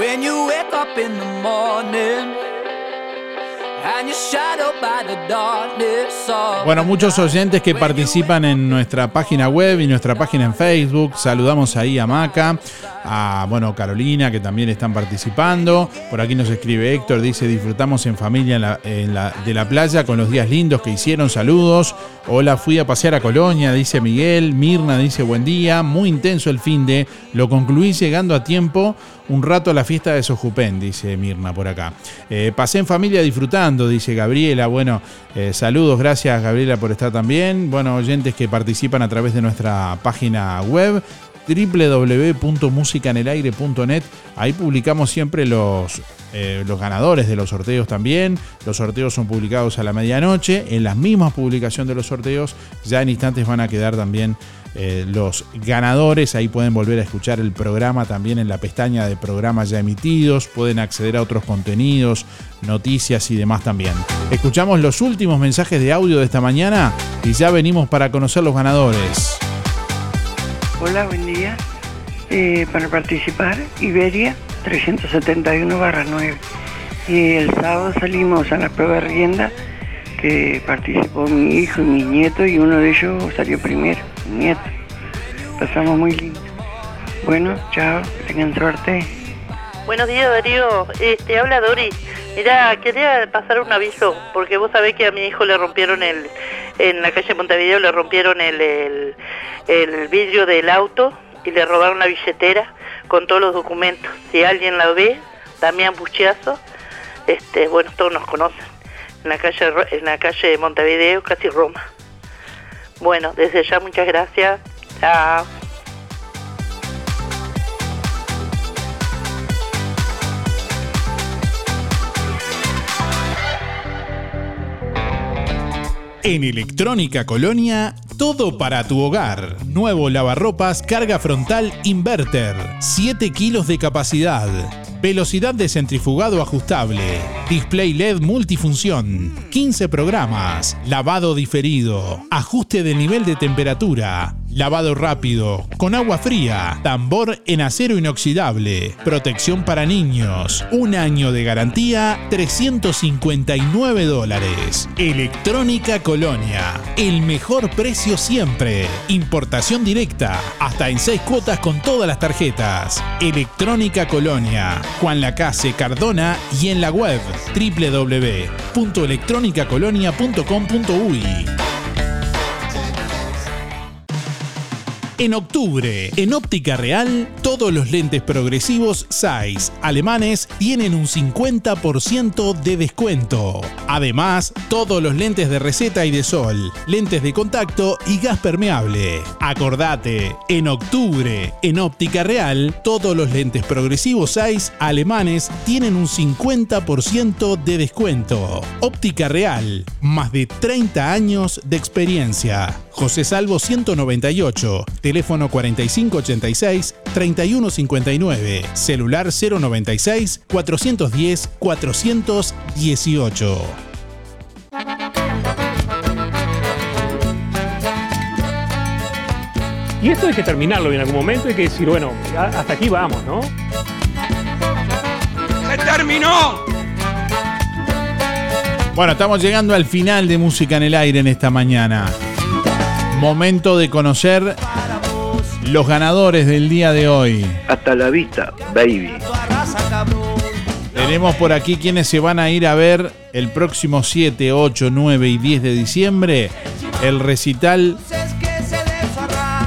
When you wake up in the morning and you're shadowed by the darkness of Bueno, muchos oyentes que participan en nuestra página web y nuestra página en Facebook. Saludamos ahí a Maca, a bueno, Carolina, que también están participando. Por aquí nos escribe Héctor, dice, disfrutamos en familia en la- en la- de la playa con los días lindos que hicieron. Saludos. Hola, fui a pasear a Colonia, dice Miguel. Mirna dice, buen día. Muy intenso el fin de. Lo concluí llegando a tiempo un rato a la fiesta de Sojupén, dice Mirna por acá. Eh, pasé en familia disfrutando, dice Gabriela. Bueno, eh, saludos, gracias Gabriela por estar también. Bueno, oyentes que participan a través de nuestra página web www.musicanelaire.net. Ahí publicamos siempre los, eh, los ganadores de los sorteos también. Los sorteos son publicados a la medianoche. En las mismas publicaciones de los sorteos, ya en instantes van a quedar también eh, los ganadores. Ahí pueden volver a escuchar el programa también en la pestaña de programas ya emitidos. Pueden acceder a otros contenidos, noticias y demás también. Escuchamos los últimos mensajes de audio de esta mañana y ya venimos para conocer los ganadores. Hola, buen día. Eh, para participar, Iberia 371-9. Y el sábado salimos a la prueba de rienda que participó mi hijo y mi nieto y uno de ellos salió primero, nieto. Pasamos muy lindo. Bueno, chao, tengan suerte. Buenos días Darío, este habla Dori. Mira, quería pasar un aviso, porque vos sabés que a mi hijo le rompieron el, en la calle Montevideo le rompieron el, el, vidrio del auto y le robaron la billetera con todos los documentos. Si alguien la ve, Damián Buchiazo, este, bueno, todos nos conocen, en la calle, en la calle Montevideo, casi Roma. Bueno, desde ya muchas gracias. Chao. En Electrónica Colonia, todo para tu hogar. Nuevo lavarropas carga frontal inverter, 7 kilos de capacidad. Velocidad de centrifugado ajustable. Display LED multifunción. 15 programas. Lavado diferido. Ajuste de nivel de temperatura. Lavado rápido. Con agua fría. Tambor en acero inoxidable. Protección para niños. Un año de garantía. 359 dólares. Electrónica Colonia. El mejor precio siempre. Importación directa. Hasta en 6 cuotas con todas las tarjetas. Electrónica Colonia. Juan Lacase Cardona y en la web www.electronicacolonia.com.uy. En octubre, en Óptica Real, todos los lentes progresivos Zeiss alemanes tienen un 50% de descuento. Además, todos los lentes de receta y de sol, lentes de contacto y gas permeable. Acordate, en octubre, en Óptica Real, todos los lentes progresivos Zeiss alemanes tienen un 50% de descuento. Óptica Real, más de 30 años de experiencia. José Salvo 198, teléfono 4586-3159, celular 096-410-418. Y esto hay que terminarlo en algún momento, hay que decir, bueno, hasta aquí vamos, ¿no? ¡Se terminó! Bueno, estamos llegando al final de Música en el Aire en esta mañana. Momento de conocer los ganadores del día de hoy. Hasta la vista, baby. Tenemos por aquí quienes se van a ir a ver el próximo 7, 8, 9 y 10 de diciembre el recital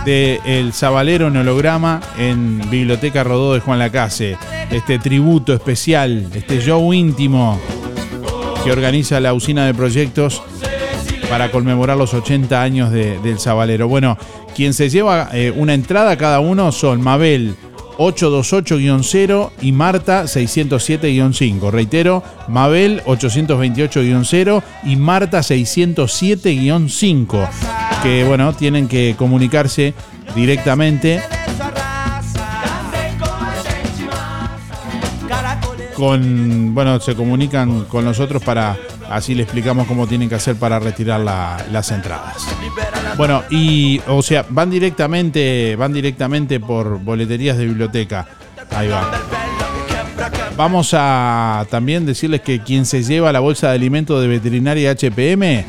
de El Zabalero en holograma en Biblioteca Rodó de Juan Lacase. Este tributo especial, este show íntimo que organiza la usina de proyectos para conmemorar los 80 años de- del Zabalero. Bueno, quien se lleva eh, una entrada cada uno son Mabel 828-0 y Marta 607-5. Reitero, Mabel 828-0 y Marta 607-5. Que bueno, tienen que comunicarse directamente con, bueno, se comunican con nosotros para, así le explicamos cómo tienen que hacer para retirar la- las entradas. Bueno, y, o sea, van directamente, van directamente por boleterías de biblioteca. Ahí va. Vamos a también decirles que quien se lleva la bolsa de alimentos de veterinaria HPM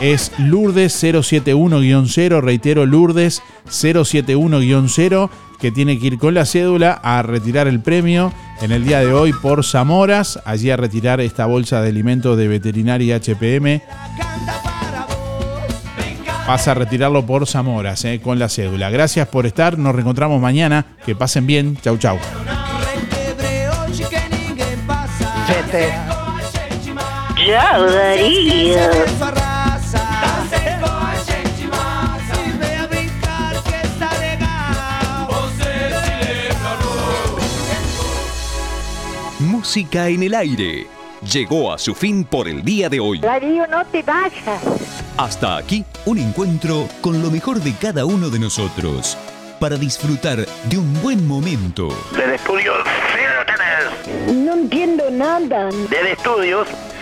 es Lourdes 071-0, reitero, Lourdes 071-0, que tiene que ir con la cédula a retirar el premio en el día de hoy por Zamoras, allí a retirar esta bolsa de alimentos de veterinaria HPM. Pasa a retirarlo por Zamoras, eh, con la cédula. Gracias por estar, nos reencontramos mañana, que pasen bien, chau chau. Música en el aire. Llegó a su fin por el día de hoy. Darío, no te vayas. Hasta aquí un encuentro con lo mejor de cada uno de nosotros para disfrutar de un buen momento. Del estudio ustedes. No entiendo nada. Del estudios